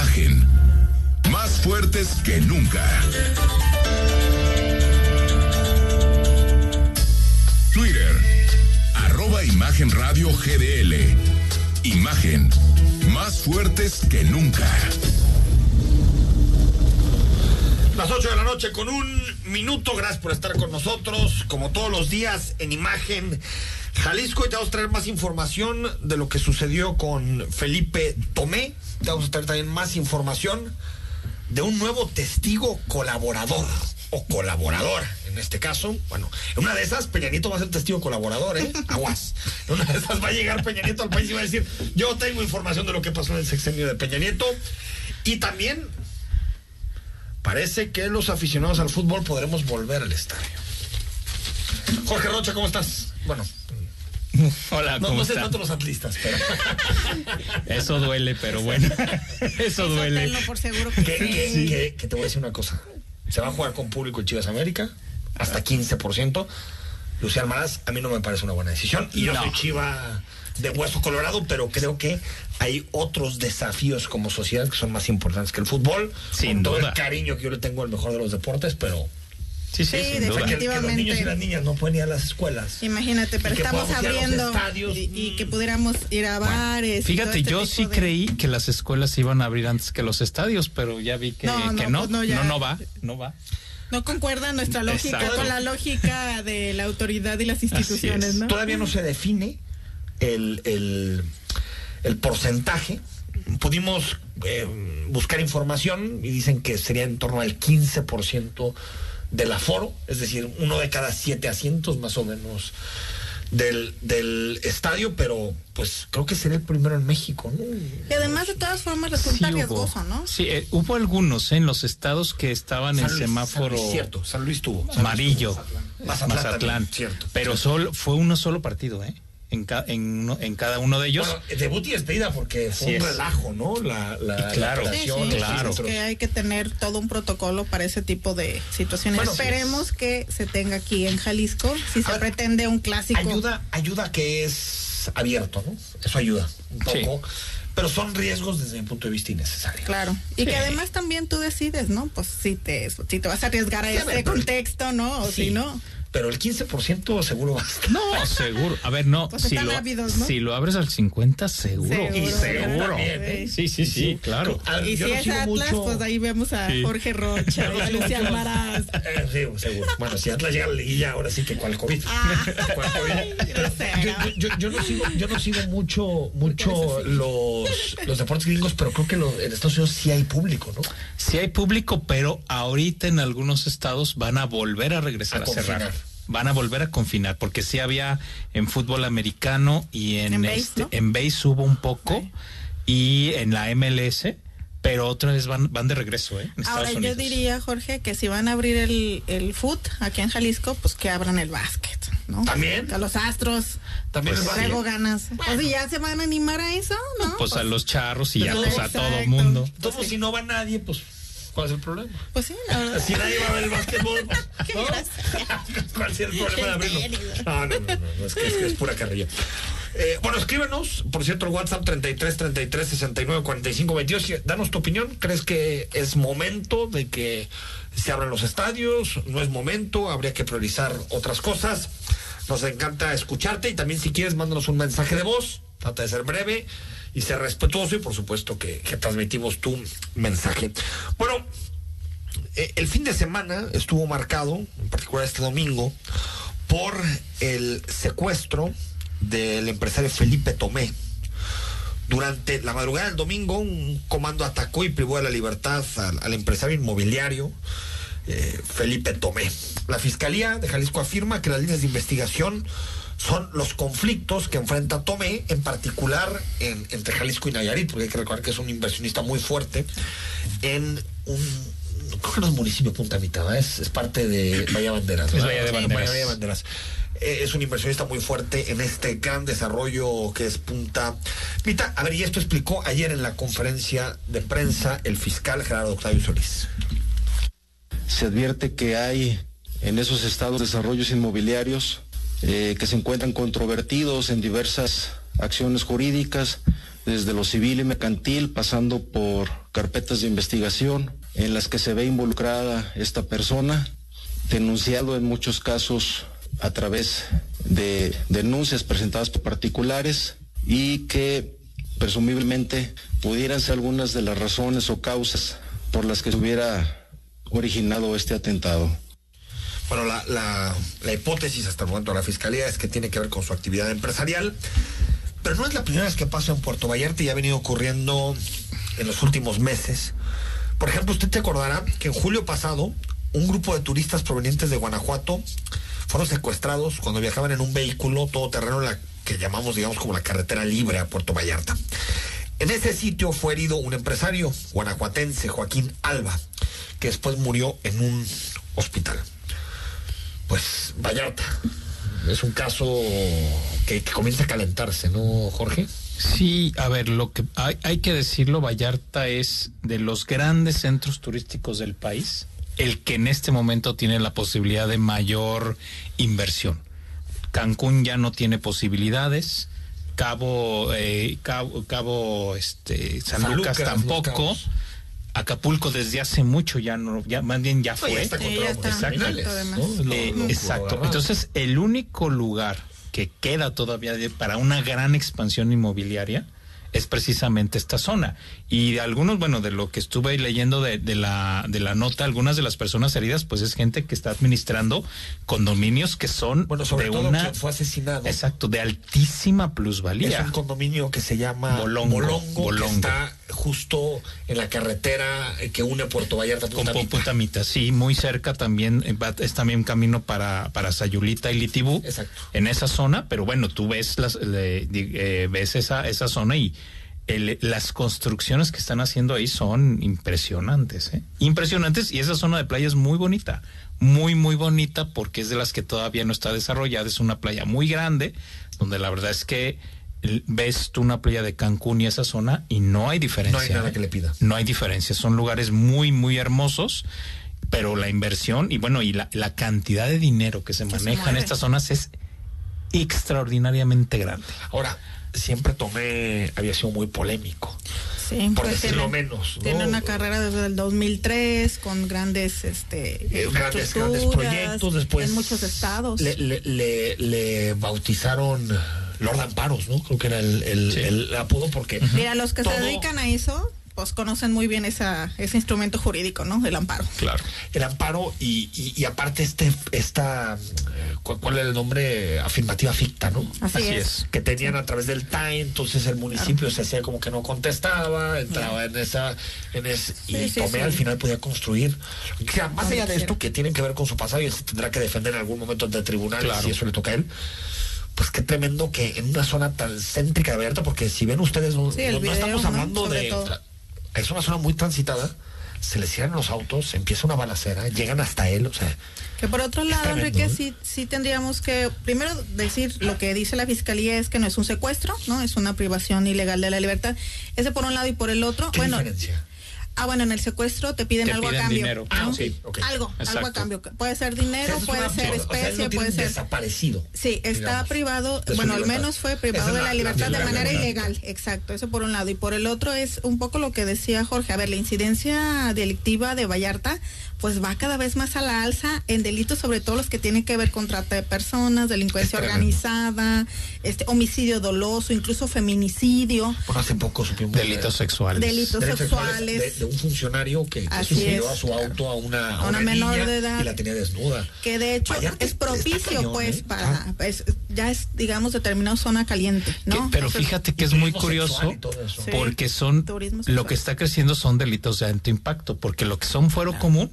Imagen. Más fuertes que nunca. Twitter. Arroba Imagen GDL. Imagen. Más fuertes que nunca. Las 8 de la noche con un minuto. Gracias por estar con nosotros, como todos los días, en imagen. Jalisco y te vamos a traer más información de lo que sucedió con Felipe Tomé. Vamos a traer también más información de un nuevo testigo colaborador o colaboradora en este caso. Bueno, en una de esas Peña Nieto va a ser testigo colaborador, ¿eh? Aguas. En una de esas va a llegar Peña Nieto al país y va a decir, yo tengo información de lo que pasó en el sexenio de Peña Nieto. Y también parece que los aficionados al fútbol podremos volver al estadio. Jorge Rocha, ¿cómo estás? Bueno, Hola, no, ¿cómo no sé está? tanto los atlistas, pero. Eso duele, pero bueno. Eso duele. por seguro que, que sí. que- que- que te voy a decir una cosa. Se va a jugar con público en Chivas América, hasta 15%. Lucía Almaraz, a mí no me parece una buena decisión. Y yo No. soy chiva de hueso colorado, pero creo que hay otros desafíos como sociedad que son más importantes que el fútbol. Sin con todo duda. el cariño que yo le tengo al mejor de los deportes, pero. Sí, sí, Sí, duda. que, que los niños y Definitivamente. las niñas no pueden ir a las escuelas. Imagínate, pero estamos abriendo estadios. y, y que pudiéramos ir a bares. Fíjate, este yo sí de- creí que las escuelas iban a abrir antes que los estadios, pero ya vi que No, que no, no. pues no, no, ya. no, va, no va. No concuerda nuestra lógica Exacto. con la lógica de la autoridad y las instituciones, es. ¿no? Todavía no se define el, el, el porcentaje. Pudimos eh, buscar información y dicen que sería en torno al 15% del aforo, es decir, uno de cada siete asientos más o menos del, del estadio, pero pues creo que sería el primero en México, ¿no? Y además, de todas formas, resulta Sí riesgoso, ¿no? Sí, eh, hubo algunos eh, en los estados que estaban en semáforo San Luis, cierto, San Luis tuvo. amarillo. Mazatlán Mazatlán. también, cierto. Pero solo fue uno solo partido, ¿eh? En, ca- en, uno- en cada uno de ellos. Bueno, debut y despedida porque fue Así un es. relajo, ¿no? La, la, claro, la Sí, sí, claro. es que hay que tener todo un protocolo para ese tipo de situaciones. Bueno, Esperemos que se tenga aquí en Jalisco, si se ver, pretende un clásico. Ayuda, ayuda que es abierto, ¿no? Eso ayuda un Sí. poco. Pero son riesgos desde mi punto de vista innecesarios. Claro. Y Sí. que además también tú decides, ¿no? Pues si te, si te vas a arriesgar a Sí, ese contexto, ¿no? O Sí, si no. Pero el 15% seguro va a estar. No, seguro. A ver, no. Pues si, están lo, ávidos, ¿no? si lo abres al 50, seguro. Seguro. Y seguro. También, ¿eh? Sí, sí, sí, claro. Ah, Y si no es Atlas, mucho- pues ahí vemos a Sí. Jorge Rocha, a sigo Lucian mucho- Maraz. Eh, sí, seguro. Bueno, si Atlas llega a la liguilla, ahora sí que cuál COVID. Ah. ¿Cuál COVID? Ay. Yo, yo- yo no sigo, yo no sigo mucho, mucho los, los deportes gringos, pero creo que lo- en Estados Unidos sí hay público, ¿no? Sí hay público, pero ahorita en algunos estados van a volver a regresar A a, cerrar. Van a volver a confinar, porque sí había en fútbol americano y en, En base, este, ¿no? en base hubo un poco y en la MLS, pero otra vez van, van de regreso, ¿eh? En Ahora Estados yo diría, Jorge, que si van a abrir el, el foot aquí en Jalisco, pues que abran el básquet, ¿no? ¿También? A los astros. También Pues el. Luego ganas. Pues si ya se van a animar a eso, ¿no? Pues a los charros y ya Pues, pues a todo mundo. Todo si no va nadie, pues, ¿cuál es el problema? Pues sí, la verdad. Si nadie va a ver el básquetbol, pues, Qué ¿no? ¿Cuál sería el problema de abrirlo? serio? No, no, no, no, es, que, es que es pura carrilla. Eh, bueno, escríbenos, por cierto, el WhatsApp 33 33 69 45 22. y Danos tu opinión. ¿Crees que es momento de que se abran los estadios? ¿No es momento? ¿Habría que priorizar otras cosas? Nos encanta escucharte y también si quieres, mándanos un mensaje de voz trata de ser breve y ser respetuoso y por supuesto que, transmitimos tu mensaje. Bueno, eh, el fin de semana estuvo marcado, en particular este domingo, por el secuestro del empresario Felipe Tomé. Durante la madrugada del domingo, un comando atacó y privó de la libertad al, al empresario inmobiliario eh, Felipe Tomé. La Fiscalía de Jalisco afirma que las líneas de investigación son los conflictos que enfrenta Tomé, en particular en- entre Jalisco y Nayarit, porque hay que recordar que es un inversionista muy fuerte en un creo que no es municipio Punta Mitad, ¿verdad? es, es parte de Bahía Banderas. Es ¿verdad? Bahía de Sí, Banderas. Bahía de Banderas. Eh, es un inversionista muy fuerte en este gran desarrollo que es Punta Mitad. A ver, y esto explicó ayer en la conferencia de prensa el fiscal Gerardo Octavio Solís. Se advierte que hay en esos estados desarrollos inmobiliarios eh, que se encuentran controvertidos en diversas acciones jurídicas, desde lo civil y mercantil, pasando por carpetas de investigación en las que se ve involucrada esta persona, denunciado en muchos casos a través de denuncias presentadas por particulares y que presumiblemente pudieran ser algunas de las razones o causas por las que se hubiera originado este atentado. Bueno, la, hipótesis hasta el momento de la fiscalía es que tiene que ver con su actividad empresarial, pero no es la primera vez que pasa en Puerto Vallarta y ha venido ocurriendo en los últimos meses. Por ejemplo, usted te acordará que en julio pasado un grupo de turistas provenientes de Guanajuato fueron secuestrados cuando viajaban en un vehículo todoterreno en la que llamamos, digamos, como la carretera libre a Puerto Vallarta. En ese sitio fue herido un empresario guanajuatense, Joaquín Alba, que después murió en un hospital pues Vallarta. Es un caso que, que comienza a calentarse, ¿no, Jorge? Sí, a ver, lo que hay, hay que decirlo, Vallarta es de los grandes centros turísticos del país, el que en este momento tiene la posibilidad de mayor inversión. Cancún ya no tiene posibilidades, Cabo, eh, Cabo, Cabo, este, San, San Lucas, tampoco. Acapulco desde hace mucho ya no, ya más bien ya fue. ya está. ¿no? Lo- Eh, exacto. Entonces, el único lugar que queda todavía de- para una gran expansión inmobiliaria es precisamente esta zona. Y de algunos, bueno, de lo que estuve leyendo de, de la, de la nota, algunas de las personas heridas, pues es gente que está administrando condominios que son bueno, sobre de todo una... fue asesinado. Exacto, de altísima plusvalía. Es un condominio que se llama Bolongo, Bolongo, Bolongo. que está justo en la carretera que une Puerto Vallarta Con Punta Mita. Puntamita, sí, muy cerca también, eh, es también camino para, para Sayulita y Litibú, Exacto. en esa zona, pero bueno, tú ves las, le- eh, ves esa, esa zona y el- las construcciones que están haciendo ahí son impresionantes, ¿eh? impresionantes y esa zona de playa es muy bonita, muy muy bonita porque es de las que todavía no está desarrollada, es una playa muy grande, donde la verdad es que ves tú una playa de Cancún y esa zona y no hay diferencia. No hay nada ¿eh? que le pida. No hay diferencia, son lugares muy, muy hermosos, pero la inversión y bueno, y la, la cantidad de dinero que se Que se maneja en estas zonas es extraordinariamente grande. Ahora, siempre tomé, había sido muy polémico, Sí, por pues decirlo tiene- menos. ¿no? Tiene una carrera desde el 2003 con grandes, este, Eh, grandes, grandes proyectos después en muchos estados. le, le, le- le bautizaron Lord Amparos no creo que era el, el- Sí. el apodo porque Mira, los que todo- se dedican a eso, pues conocen muy bien esa, ese instrumento jurídico, ¿no? El amparo. Claro. el amparo y, y, y aparte este esta eh, ¿cuál, cuál era el nombre afirmativa ficta no Así, Así es. es. que tenían a través del TAE, entonces el municipio se hacía como que no contestaba, entraba en esa, en ese, y Sí, Tomé sí. al final podía construir. O sea, más allá de esto que tienen que ver con su pasado y se tendrá que defender en algún momento ante tribunales Claro. si eso le toca a él. Pues qué tremendo que en una zona tan céntrica de Vallarta, porque si ven ustedes, no, Sí, el estamos hablando de. todo. Es una zona muy transitada, se les cierran los autos, empieza una balacera, llegan hasta él, o sea. Que por otro lado, Enrique, ¿eh? sí, sí tendríamos que primero decir lo que dice la fiscalía es que no es un secuestro, ¿no? Es una privación ilegal de la libertad. Ese por un lado y por el otro, ¿Qué bueno, diferencia? Ah, bueno, en el secuestro te piden Te algo piden a cambio. Ah, ok, ok. Algo, algo Exacto. a cambio. Puede ser dinero, es puede una ser opción. O sea, especie, no puede ser. desaparecido. Sí, está digamos, privado, bueno, al menos fue privado es de la- la la libertad de manera ilegal. Exacto, eso por un lado. Y por el otro es un poco lo que decía Jorge. A ver, la incidencia delictiva de Vallarta, pues va cada vez más a la alza en delitos, sobre todo los que tienen que ver con trata de personas, delincuencia Es organizada, este homicidio doloso, incluso feminicidio. Bueno, hace poco supimos. Delitos de- sexuales. Delitos sexuales. De, de un funcionario que, que subió a su auto a una, A una menor niña de edad. y la tenía desnuda. que de hecho es propicio cañón, pues ¿eh? para Ah. es- ya es digamos determinado zona caliente Que- no pero Entonces, fíjate que es muy curioso porque son lo que está creciendo son delitos de alto impacto porque lo que son fuero común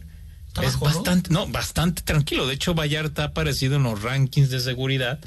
es bajo, ¿no? bastante no bastante tranquilo de hecho Vallarta ha aparecido en los rankings de seguridad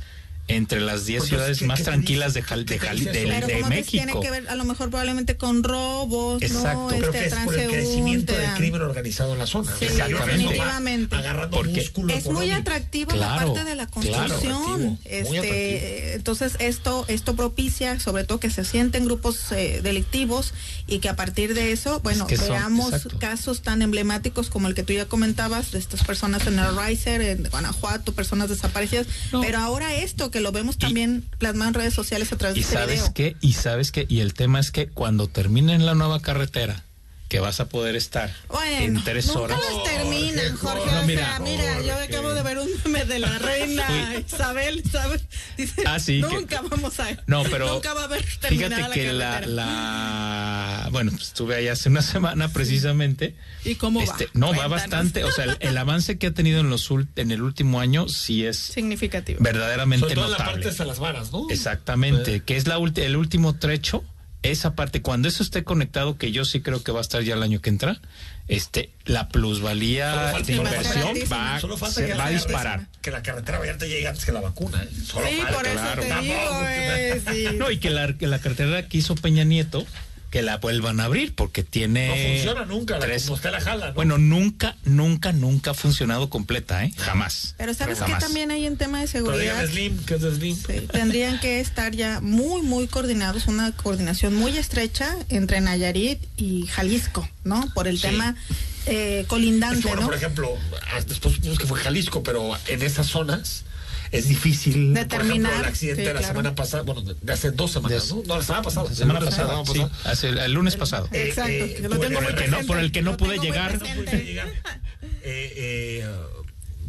entre las 10 Pues, ciudades ¿qué- más tranquilas de, Jal- ¿Qué de, Jal- de- de ves, tiene México que ver a lo mejor probablemente con robos Exacto. no este que es por el crecimiento del crimen organizado en la zona. Sí, va definitivamente. Agarrando Porque músculo es muy atractiva la parte de la construcción Atractivo, este atractivo. entonces esto esto propicia sobre todo que se sienten grupos eh, delictivos y que a partir de eso bueno que son- veamos exacto. casos tan emblemáticos como el que tú ya comentabas de estas personas en el Riser en Guanajuato personas desaparecidas No. pero ahora esto que lo vemos también plasmado en redes sociales a través y de este sabes video. qué y sabes qué y el tema es que cuando terminen la nueva carretera que vas a poder estar Bueno, en tres nunca horas las terminan, Jorge. No, o mira, sea, mira, yo acabo de ver un meme de la reina Isabel, ¿sabes? Dice, Ah, sí, que- nunca vamos a No, pero nunca va a haber terminada fíjate que la, la bueno, pues, estuve ahí hace una semana precisamente. ¿Y cómo va? Este, no, va bastante, o sea, el, el avance que ha tenido en los ul- en el último año sí es significativo. verdaderamente Sobre todo en la notable. parte de las varas, ¿no? Exactamente, que es la el último trecho, esa parte cuando eso esté conectado que yo sí creo que va a estar ya el año que entra, este la plusvalía de inversión va, Solo falta se que va la a disparar. Que la carretera Vallarta llegue antes que la vacuna. ¿eh? Solo Sí, falta. por eso claro. te Tampoco, digo, que- eh, sí. No, y que la, que la carretera que hizo Peña Nieto, que la vuelvan a abrir, porque tiene. No funciona nunca, la- como usted la jala, ¿no? Bueno, nunca, nunca, nunca ha funcionado completa, ¿eh? Jamás. Pero sabes que también hay en tema de seguridad. Slim, ¿qué es de Slim? Sí, tendrían que estar ya muy, muy coordinados, una coordinación muy estrecha entre Nayarit y Jalisco, ¿no? Por el Sí. tema eh, Es colindante, que, bueno, ¿no? por ejemplo, ah, después supimos que fue Jalisco, pero en esas zonas es difícil. Por Determinar, ejemplo, el accidente sí, de la claro. semana pasada, bueno, de hace dos semanas, De- ¿no? No, la semana pasada. La semana el lunes pasada, sí, hace el, el lunes pasado. Exacto, eh, por el que no- por el que no Lo pude llegar. Eh, eh,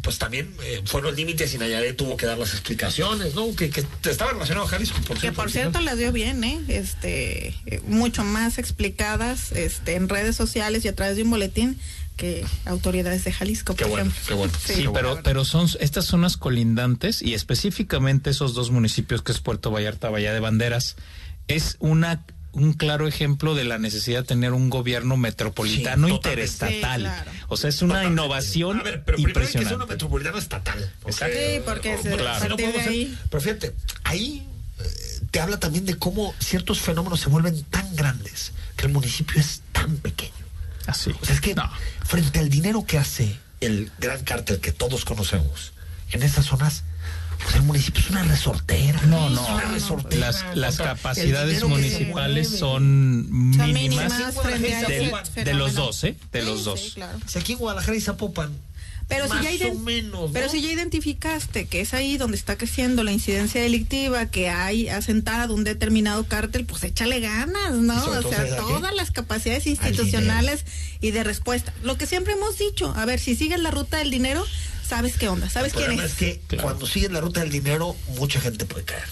pues también eh, fueron los límites y Nayarit tuvo que dar las explicaciones, ¿no? Que, que estaba relacionado a Jalisco, por Que por cierto las dio bien, ¿eh? Este, eh, mucho más explicadas este, en redes sociales y a través de un boletín que autoridades de Jalisco, Qué por bueno, ejemplo. qué bueno. Sí, Qué pero, bueno. pero son estas zonas colindantes y específicamente esos dos municipios que es Puerto Vallarta, Bahía de Banderas, es una un claro ejemplo de la necesidad de tener un gobierno metropolitano Sí, interestatal. Sí, claro. O sea, es una Totalmente. innovación A ver, pero primero hay que ser impresionante. una metropolitana estatal. Exacto. Sí, porque se- Claro. de ahí. pero fíjate, ahí eh, te habla también de cómo ciertos fenómenos se vuelven tan grandes que el municipio es tan pequeño. Así. O sea, es que No. frente al dinero que hace el gran cártel que todos conocemos en esas zonas, pues el municipio es una resortera. No, es no. una resortera. Las, O sea, capacidades municipales son mínimas de los dos, ¿eh? De Sí, los sí, dos. claro. Si aquí en Guadalajara y Zapopan, Pero si ya o ident- menos, pero ¿no? si ya identificaste que es ahí donde está creciendo la incidencia delictiva, que hay asentado un determinado cártel, pues échale ganas, ¿no? O sea, todas las capacidades institucionales y de respuesta. Lo que siempre hemos dicho, a ver, si sigues la ruta del dinero, sabes qué onda, sabes el quién problema es. es que Claro. cuando sigues la ruta del dinero, mucha gente puede caer.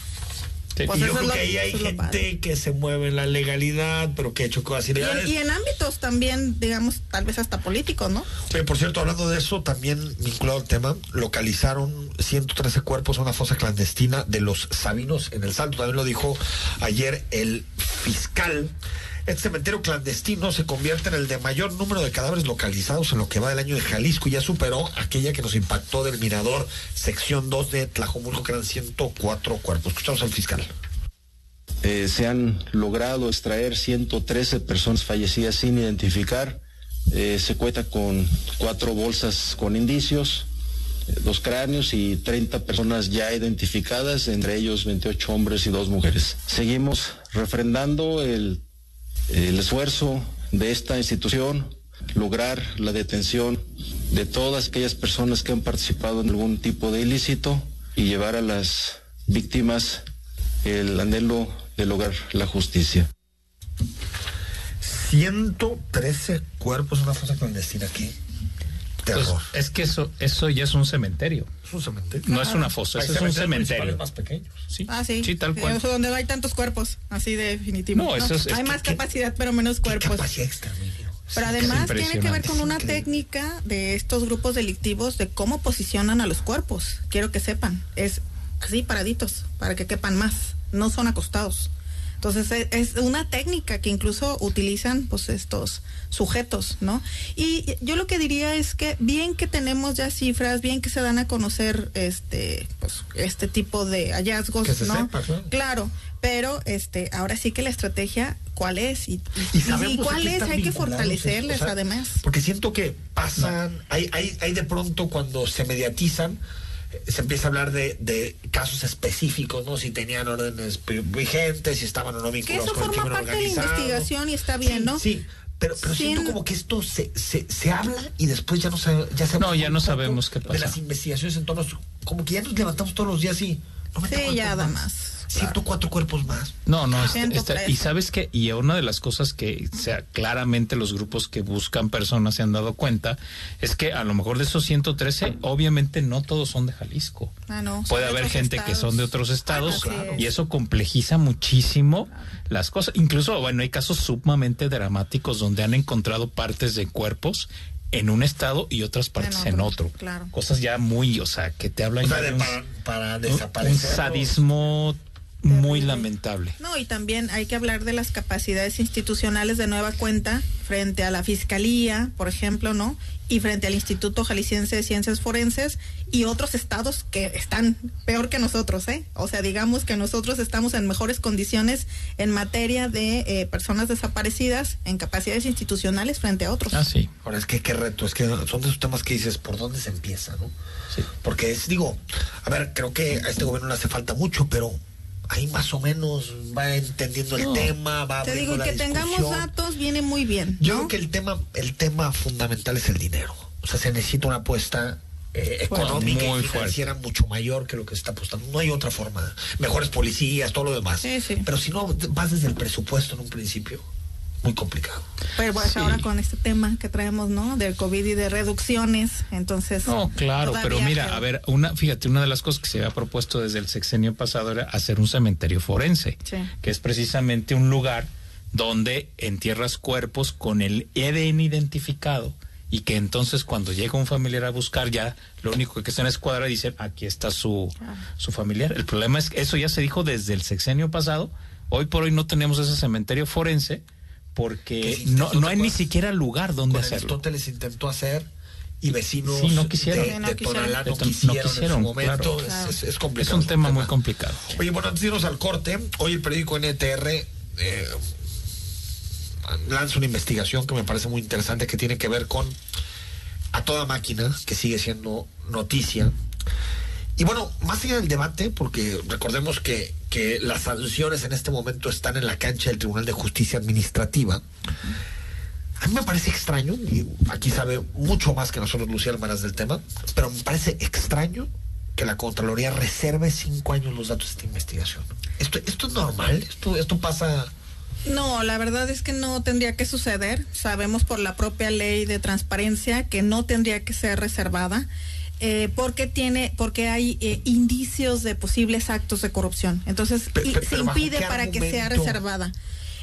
Sí. Pues y yo creo lo- que ahí hay gente padre. que se mueve en la legalidad, pero que ha hecho cosas Y ilegales. y en ámbitos también, digamos, tal vez hasta políticos, ¿no? Oye, por cierto, hablando de eso, también vinculado al tema, localizaron 113 cuerpos en una fosa clandestina de los Sabinos en el Salto. También lo dijo ayer el fiscal. Este cementerio clandestino se convierte en el de mayor número de cadáveres localizados en lo que va del año de Jalisco y ya superó aquella que nos impactó del Mirador, sección 2 de Tlajomulco, que eran 104 cuerpos. Escuchamos al fiscal. Eh, se han logrado extraer 113 personas fallecidas sin identificar. Eh, se cuenta con cuatro bolsas con indicios, eh, dos cráneos y 30 personas ya identificadas, entre ellos 28 hombres y dos mujeres. Seguimos refrendando el, el esfuerzo de esta institución lograr la detención de todas aquellas personas que han participado en algún tipo de ilícito y llevar a las víctimas el anhelo de lograr la justicia. 113 cuerpos una fosa clandestina aquí. Pues, Terror. es que eso, eso ya es un cementerio. Es un cementerio. No es una fosa, es un cementerio. más pequeños. Sí, Ah, sí. sí, tal cual. Donde no hay tantos cuerpos, así de definitivo. No, eso es- es hay más que- capacidad, pero menos ¿Qué cuerpos. capacidad exterminio? Pero además tiene que ver con una técnica de estos grupos delictivos de cómo posicionan a los cuerpos. Quiero que sepan, es así paraditos, para que quepan más, no son acostados. Entonces e- es una técnica que incluso utilizan pues estos sujetos, ¿no? Y yo lo que diría es que bien que tenemos ya cifras, bien que se dan a conocer este pues este tipo de hallazgos, Que se ¿no? sepa, claro. Claro, pero este ahora sí que la estrategia cuál es y, y- Y sabemos y a cuál es, hay que fortalecerles estos, o sea, además. Porque siento que pasan, hay, hay, hay de pronto cuando se mediatizan, se empieza a hablar de, de casos específicos, ¿no? Si tenían órdenes vigentes, si estaban o no Que vinculados eso con el forma crimen parte de la organizado. investigación y está bien, Sí, ¿no? Sí, pero, pero siento en- como que esto se, se, se habla y después ya no, sabe, ya sabemos No, ya no sabemos qué De pasa. las investigaciones en torno, a como que ya nos levantamos todos los días y... No Sí, ya da más. 104 cuerpos más. No, no, está- 103. está- y sabes que, y una de las cosas que sea, claramente los grupos que buscan personas se han dado cuenta, es que a lo mejor de esos 113, obviamente no todos son de Jalisco. Ah, no, Puede de haber gente que estados. son de otros estados Así es. y eso complejiza muchísimo las cosas. Incluso, bueno, hay casos sumamente dramáticos donde han encontrado partes de cuerpos en un estado y otras partes en otro, otro. claro. Cosas ya muy, o sea, que te hablan O sea, de de un, para, para un desaparecer. sadismo muy lamentable. No, y también hay que hablar de las capacidades institucionales de nueva cuenta frente a la Fiscalía, por ejemplo, ¿no? Y frente al Instituto Jalisciense de Ciencias Forenses y otros estados que están peor que nosotros, ¿eh? O sea, digamos que nosotros estamos en mejores condiciones en materia de eh, personas desaparecidas en capacidades institucionales frente a otros. Ah, sí. Ahora es que qué reto, es que son de esos temas que dices, ¿por dónde se empieza, no? Sí. Porque es, digo, a ver, creo que a este gobierno le hace falta mucho, pero ahí más o menos va entendiendo el No. tema, va Te digo, la que tengamos datos viene muy bien. Yo ¿no? creo que el tema, el tema fundamental es el dinero. O sea, se necesita una apuesta eh, económica muy y financiera mucho mayor que lo que se está apostando. No hay otra forma. Mejores policías, todo lo demás. Sí, sí. Pero si no vas desde el presupuesto en un principio, muy complicado. Pero pues Sí. ahora con este tema que traemos, ¿no? Del COVID y de reducciones, entonces... No, claro, pero mira, a ver, una, fíjate, una de las cosas que se había propuesto desde el sexenio pasado era hacer un cementerio forense, Sí. que es precisamente un lugar donde entierras cuerpos con el EDN identificado y que entonces cuando llega un familiar a buscar ya lo único que está en la escuadra dicen aquí está su, su familiar. El problema es que eso ya se dijo desde el sexenio pasado. Hoy por hoy no tenemos ese cementerio forense porque no, no hay ¿te ni siquiera lugar donde Con hacerlo. Aristóteles intentó hacer y vecinos Sí, no quisieron. de, Sí, no de quisieron. Tonalá no De Ton- no quisieron, en su momento. claro. Es, es- es Es complicado. un tema muy complicado. Oye, bueno, antes de irnos al corte, hoy el periódico NTR eh, lanza una investigación que me parece muy interesante que tiene que ver con a toda máquina, que sigue siendo noticia. Y bueno, más allá del debate, porque recordemos que, que las sanciones en este momento están en la cancha del Tribunal de Justicia Administrativa. A mí me parece extraño, y aquí sabe mucho más que nosotros Lucía Almaraz del tema, pero me parece extraño que la Contraloría reserve cinco años los datos de esta investigación. ¿Esto, esto es normal? ¿Esto, esto pasa...? No, la verdad es que no tendría que suceder. Sabemos por la propia ley de transparencia que no tendría que ser reservada. Eh, porque tiene, porque hay eh, indicios de posibles actos de corrupción. Entonces, y se pero ¿bajo impide para que sea reservada.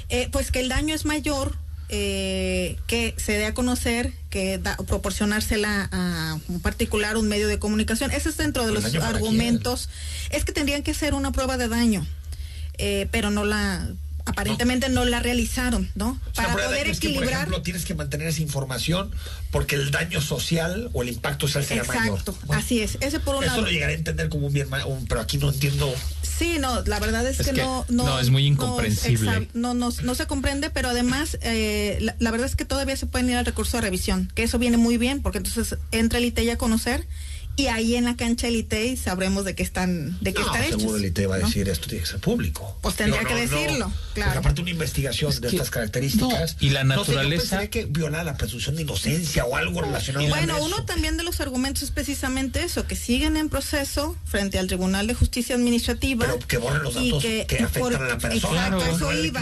Eh, pues que el daño es mayor, eh, que se dé a conocer, que da, proporcionársela a un particular, un medio de comunicación. Ese es dentro de ¿El los argumentos. Es que tendrían que ser una prueba de daño, eh, pero no la, aparentemente no, la realizaron, ¿no? O sea, Para poder daño es que, por equilibrar. ejemplo, tienes que mantener esa información porque el daño social o el impacto social será mayor. Exacto, Bueno, así es. Ese por un Eso lado. lo llegaré a entender como un bien, pero aquí no entiendo. Sí, no, la verdad es, Es que, que no, no. no, es muy incomprensible. No, no, no se comprende, pero además, eh, la, la verdad es que todavía se pueden ir al recurso de revisión, que eso viene muy bien, porque entonces entra el ITEI a conocer y ahí en la cancha elite sabremos de qué están, de qué no, están hechos. seguro el ITE va a ¿no? decir esto tiene que ser público. Pues tendría que decirlo, claro. Porque aparte una investigación de que- estas características. no, y la no sé, naturaleza- que viola la presunción de inocencia o algo relacionado con Bueno, eso. uno también de los argumentos es precisamente eso, que siguen en proceso frente al Tribunal de Justicia Administrativa. Pero que borren los datos que afectan a la persona, Exacto, eso iba.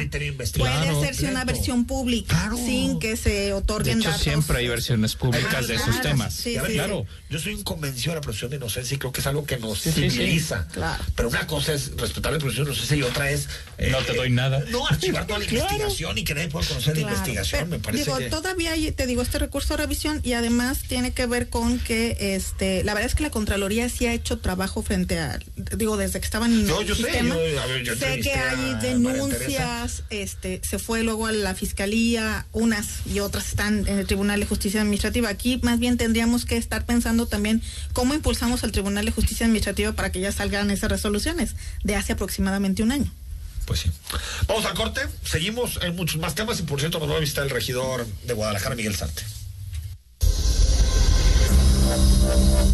Puede hacerse una versión pública Claro. sin que se De otorguen hecho, datos. siempre hay versiones públicas de esos claro, temas. ver, sí. Claro. Yo soy un convencido de la presunción de inocencia y creo que es algo que nos sí, sí. civiliza. Claro. Pero una cosa es respetar la presunción de inocencia y otra es. eh, No te doy nada. No, archivar toda la Claro. investigación y que nadie pueda conocer la investigación. pero, me parece digo, que. todavía hay, te digo, este recurso de revisión y además tiene que ver con que, este, la verdad es que la Contraloría sí ha hecho trabajo frente a, digo, desde que estaban en No, el yo sé, sistema. yo- a ver, yo sé que hay denuncias, este, se fue luego a la Fiscalía, unas y otras están en el Tribunal de Justicia Administrativa. Aquí más bien tendríamos que estar pensando también cómo impulsamos al Tribunal de Justicia Administrativa para que ya salgan esas resoluciones de hace aproximadamente un año. Pues sí. Vamos al corte. Seguimos en muchos más temas y por cierto nos va a visitar el regidor de Guadalajara, Miguel Sante.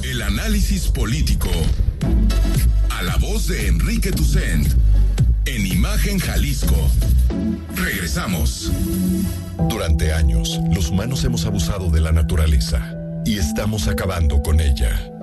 El análisis político. A la voz de Enrique Tucent. En Imagen Jalisco. Regresamos. Durante años, los humanos hemos abusado de la naturaleza y estamos acabando con ella.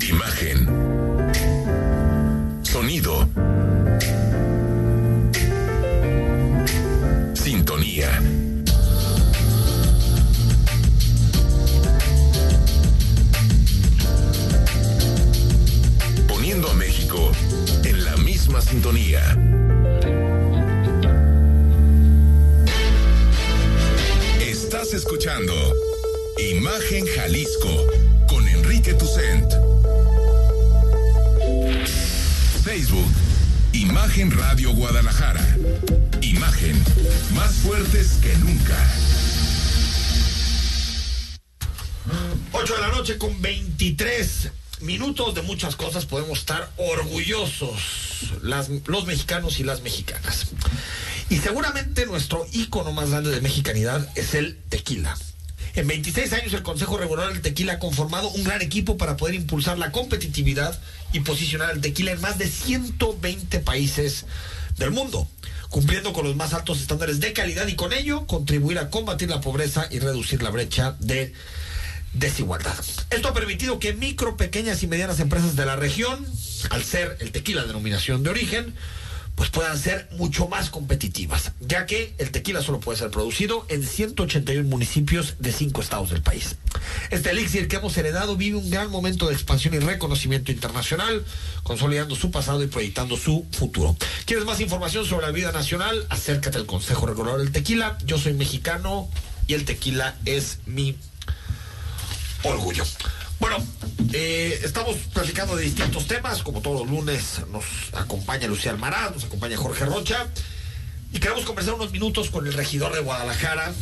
Imagen. Sonido. Sintonía. Poniendo a México en la misma sintonía. Estás escuchando Imagen Jalisco con Enrique Tucent. Facebook, Imagen Radio Guadalajara. Imagen, más fuertes que nunca. 8 de la noche con 23 minutos de muchas cosas podemos estar orgullosos las- los mexicanos y las mexicanas. Y seguramente nuestro ícono más grande de mexicanidad es el tequila. En 26 años el Consejo Regulador del Tequila ha conformado un gran equipo para poder impulsar la competitividad y posicionar el tequila en más de 120 países del mundo, cumpliendo con los más altos estándares de calidad y con ello contribuir a combatir la pobreza y reducir la brecha de desigualdad. Esto ha permitido que micro, pequeñas y medianas empresas de la región, al ser el tequila denominación de origen, pues puedan ser mucho más competitivas, ya que el tequila solo puede ser producido en 181 municipios de cinco estados del país. Este elixir que hemos heredado vive un gran momento de expansión y reconocimiento internacional, consolidando su pasado y proyectando su futuro. ¿Quieres más información sobre la vida nacional? Acércate al Consejo Regulador del Tequila. Yo soy mexicano y el tequila es mi orgullo. Bueno, eh, estamos platicando de distintos temas, como todos los lunes nos acompaña Lucía Almaraz, nos acompaña Jorge Rocha, y queremos conversar unos minutos con el regidor de Guadalajara,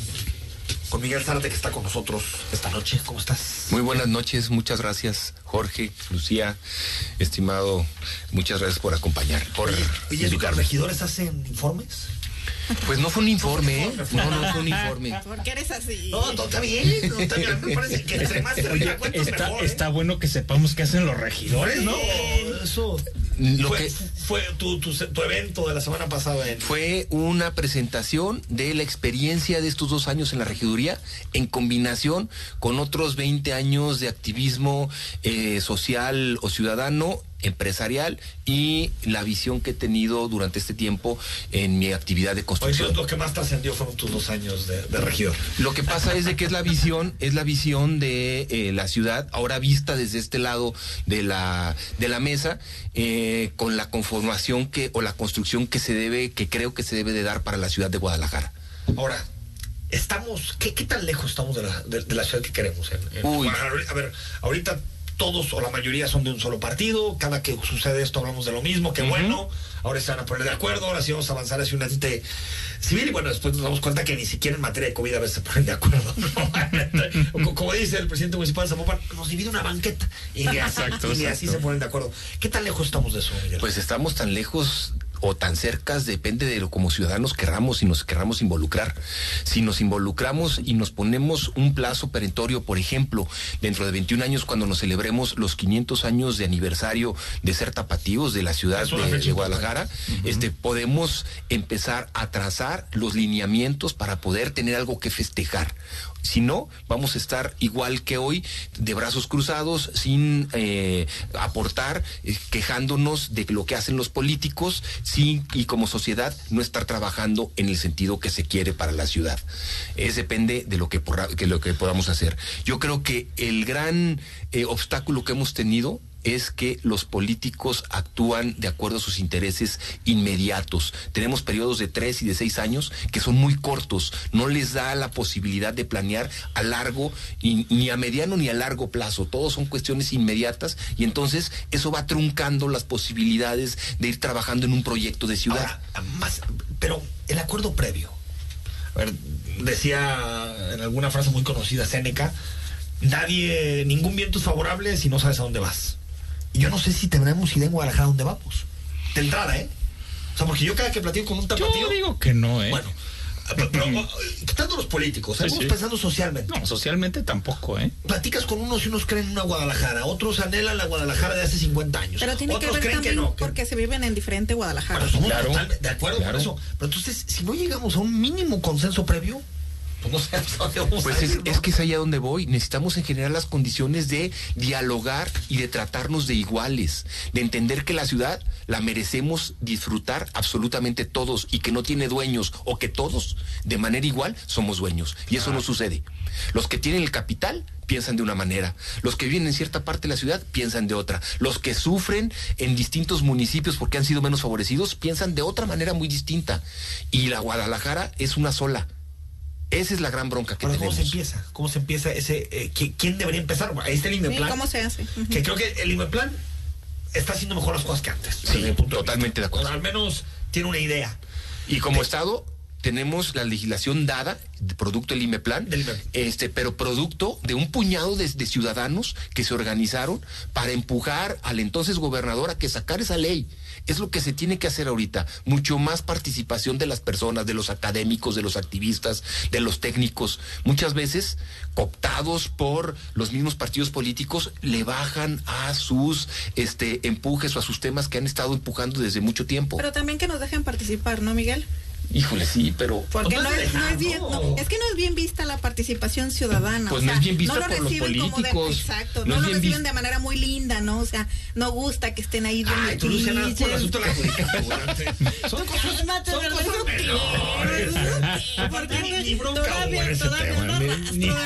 con Miguel Zárate, que está con nosotros esta noche. ¿Cómo estás? Muy buenas noches, muchas gracias, Jorge, Lucía, estimado, muchas gracias por acompañar, por ¿y eso que los regidores hacen informes? Pues no fue un informe, ¿eh? No, no fue un informe. ¿Por qué eres así? No, no, está bien, no, está bien. A mí me parece que entre más te Oye, está, mejor. ¿eh? está bueno que sepamos qué hacen los regidores, ¿no? Eso. Lo fue, que fue tu, tu, tu evento de la semana pasada en... fue una presentación de la experiencia de estos dos años en la regiduría en combinación con otros 20 años de activismo eh, social o ciudadano empresarial y la visión que he tenido durante este tiempo en mi actividad de Oye, construcción. lo que más trascendió fueron tus dos años de, de regidor. Lo que pasa es de que es la visión, es la visión de eh, la ciudad, ahora vista desde este lado de la, de la mesa, eh, con la conformación que, o la construcción que se debe, que creo que se debe de dar para la ciudad de Guadalajara. Ahora, estamos, ¿qué, qué tan lejos estamos de la, de, de la ciudad que queremos? En, en Uy. A ver, ahorita todos o la mayoría son de un solo partido, cada que sucede esto hablamos de lo mismo, qué bueno, ahora se van a poner de acuerdo, ahora sí vamos a avanzar hacia un ente civil y bueno, después nos damos cuenta que ni siquiera en materia de COVID a veces se ponen de acuerdo. ¿no? como, dice el presidente municipal de Zapopan, nos divide una banqueta y así, Exacto, y ni así exacto. se ponen de acuerdo. ¿Qué tan lejos estamos de eso, Miguel? Pues estamos tan lejos o tan cercas, depende de lo como ciudadanos querramos y nos querramos involucrar. Si nos involucramos y nos ponemos un plazo perentorio, por ejemplo, dentro de 21 años cuando nos celebremos los 500 años de aniversario de ser tapatíos de la ciudad de Guadalajara, este podemos empezar a trazar los lineamientos para poder tener algo que festejar. Si no, vamos a estar igual que hoy, de brazos cruzados, sin eh, aportar, eh, quejándonos de lo que hacen los políticos, sin, y como sociedad no estar trabajando en el sentido que se quiere para la ciudad. Es depende de lo que, que lo que podamos hacer. Yo creo que el gran eh, obstáculo que hemos tenido es que los políticos actúan de acuerdo a sus intereses inmediatos. Tenemos periodos de tres y de seis años que son muy cortos. No les da la posibilidad de planear a largo, ni a mediano ni a largo plazo. Todos son cuestiones inmediatas y entonces eso va truncando las posibilidades de ir trabajando en un proyecto de ciudad. Pero el acuerdo previo. A ver, decía en alguna frase muy conocida Séneca, nadie, ningún viento es favorable si no sabes a dónde vas. Y yo no sé si tendremos idea en Guadalajara dónde vamos. De entrada, ¿eh? O sea, porque yo cada que platico con un tapatío... Yo digo que no, ¿eh? Bueno, pero, pero, quitando los políticos, Sí, estamos sí. pensando socialmente. No, socialmente tampoco, ¿eh? Platicas con unos y unos creen en una Guadalajara, otros anhelan la Guadalajara de hace 50 años. Pero tiene que otros ver creen también que no. que- porque se viven en diferente Guadalajara. Pero somos Claro, totalmente de acuerdo claro. con eso. Pero entonces, si no llegamos a un mínimo consenso previo, pues no sé a dónde vamos Pues a es, es que es ahí a donde voy. Necesitamos en general las condiciones de dialogar y de tratarnos de iguales, de entender que la ciudad la merecemos disfrutar absolutamente todos y que no tiene dueños o que todos de manera igual somos dueños. Y eso no sucede. Los que tienen el capital piensan de una manera, los que viven en cierta parte de la ciudad piensan de otra, los que sufren en distintos municipios porque han sido menos favorecidos piensan de otra manera muy distinta. Y la Guadalajara es una sola. Esa es la gran bronca que Pero ¿cómo tenemos. se empieza? ¿Cómo se empieza ese... eh, ¿qui- ¿Quién debería empezar? Ahí está el Sí, IMEPLAN. ¿Cómo se hace? Que creo que el IMEPLAN está haciendo mejor las cosas que antes. Sí, totalmente de acuerdo. O al menos tiene una idea. Y como Estado tenemos la legislación dada, producto del IMEPLAN, Del IMEPLAN. este, pero producto de un puñado de, de ciudadanos que se organizaron para empujar al entonces gobernador a que sacara esa ley. Es lo que se tiene que hacer ahorita. Mucho más participación de las personas, de los académicos, de los activistas, de los técnicos. Muchas veces, cooptados por los mismos partidos políticos, le bajan a sus este, empujes o a sus temas que han estado empujando desde mucho tiempo. Pero también que nos dejen participar, ¿no, Miguel? Híjole, sí, pero... Porque No no, es, no es bien, no. no, es que no es bien vista la participación ciudadana. Pues o no sea, es bien vista no lo por los reciben como de- políticos, exacto, no no, es lo bien reciben vis- de manera muy linda, ¿no? O sea, no gusta que estén ahí Ay, tú, Luciana, por el asunto de la judicatura. Son cosas, son cosas menores. Porque ni- todavía, todavía no.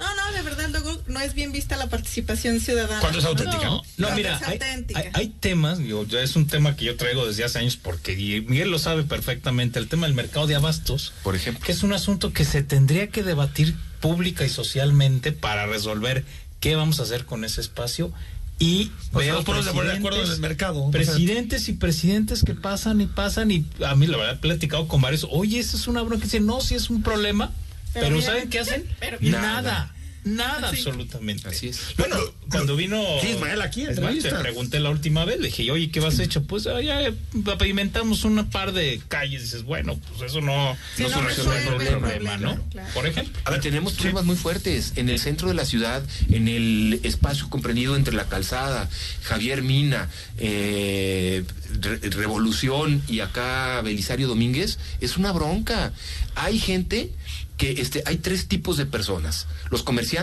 No, no, de verdad, luego no es bien vista la participación ciudadana. Cuando es auténtica, No, ¿no? no, mira, hay, auténtica. hay- hay temas, digo, ya es un tema que yo traigo desde hace años porque Miguel lo sabe perfectamente, el tema del mercado de abastos, Por ejemplo. que es un asunto que se tendría que debatir pública y socialmente para resolver qué vamos a hacer con ese espacio y Pues veo ponemos de acuerdo en el presidentes- mercado. presidentes y presidentes que pasan y pasan y a mí la verdad he platicado con varios oye esa es una bronca dicen no si es un problema pero, Pero mira, saben qué hacen pero nada nada. Nada Sí. absolutamente Así es. bueno cuando vino Sí, Ismael, aquí Ismael, te pregunté la última vez le dije oye qué vas hecho pues ah, ya pavimentamos una par de calles dices bueno pues eso no Sí, no no soluciona el resuelve el problema problema, no claro. por ejemplo A ver, tenemos problemas muy fuertes en el centro de la ciudad, en el espacio comprendido entre la calzada, Javier Mina, eh, Re- Revolución y acá Belisario Domínguez. Es una bronca. Hay gente que, este, hay tres tipos de personas: los comerciantes,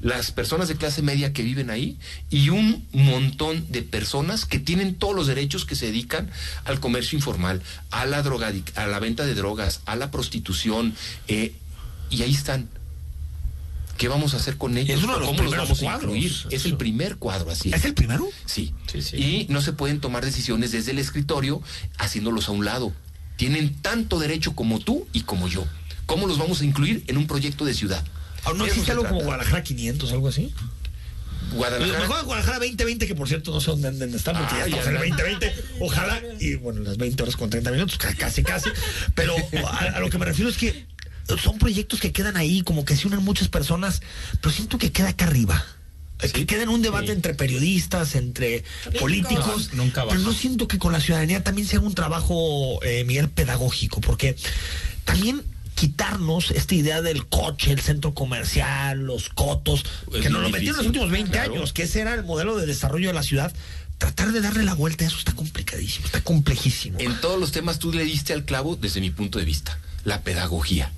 las personas de clase media que viven ahí y un montón de personas que tienen todos los derechos que se dedican al comercio informal, a la drogadic- a la venta de drogas, a la prostitución, eh, y ahí están. ¿Qué vamos a hacer con ellos? Es uno de los ¿Cómo los vamos a incluir? Es el primer cuadro, así. ¿Es el primero? Sí. Sí, sí. Y no se pueden tomar decisiones desde el escritorio haciéndolos a un lado. Tienen tanto derecho como tú y como yo. ¿Cómo los vamos a incluir en un proyecto de ciudad? ¿O no existe algo como. Guadalajara 500, algo así? Guadalajara. Mejor Guadalajara 2020, que por cierto no sé dónde, dónde está, porque Ah, ya estamos ya en el no. 2020. Ojalá, y bueno, las 20 horas con 30 minutos, ca- casi, casi. Pero a, a lo que me refiero es que son proyectos que quedan ahí, como que se unen muchas personas, pero siento que queda acá arriba. Que queda en un debate Sí. entre periodistas, entre políticos. No, nunca pero no siento que con la ciudadanía también se haga un trabajo, eh, Miguel, pedagógico, porque también quitarnos esta idea del coche, el centro comercial, los cotos, Es que nos lo metieron en los últimos 20 claro. años, que ese era el modelo de desarrollo de la ciudad. Tratar de darle la vuelta a eso está complicadísimo, está complejísimo. En todos los temas tú le diste al clavo desde mi punto de vista, la pedagogía.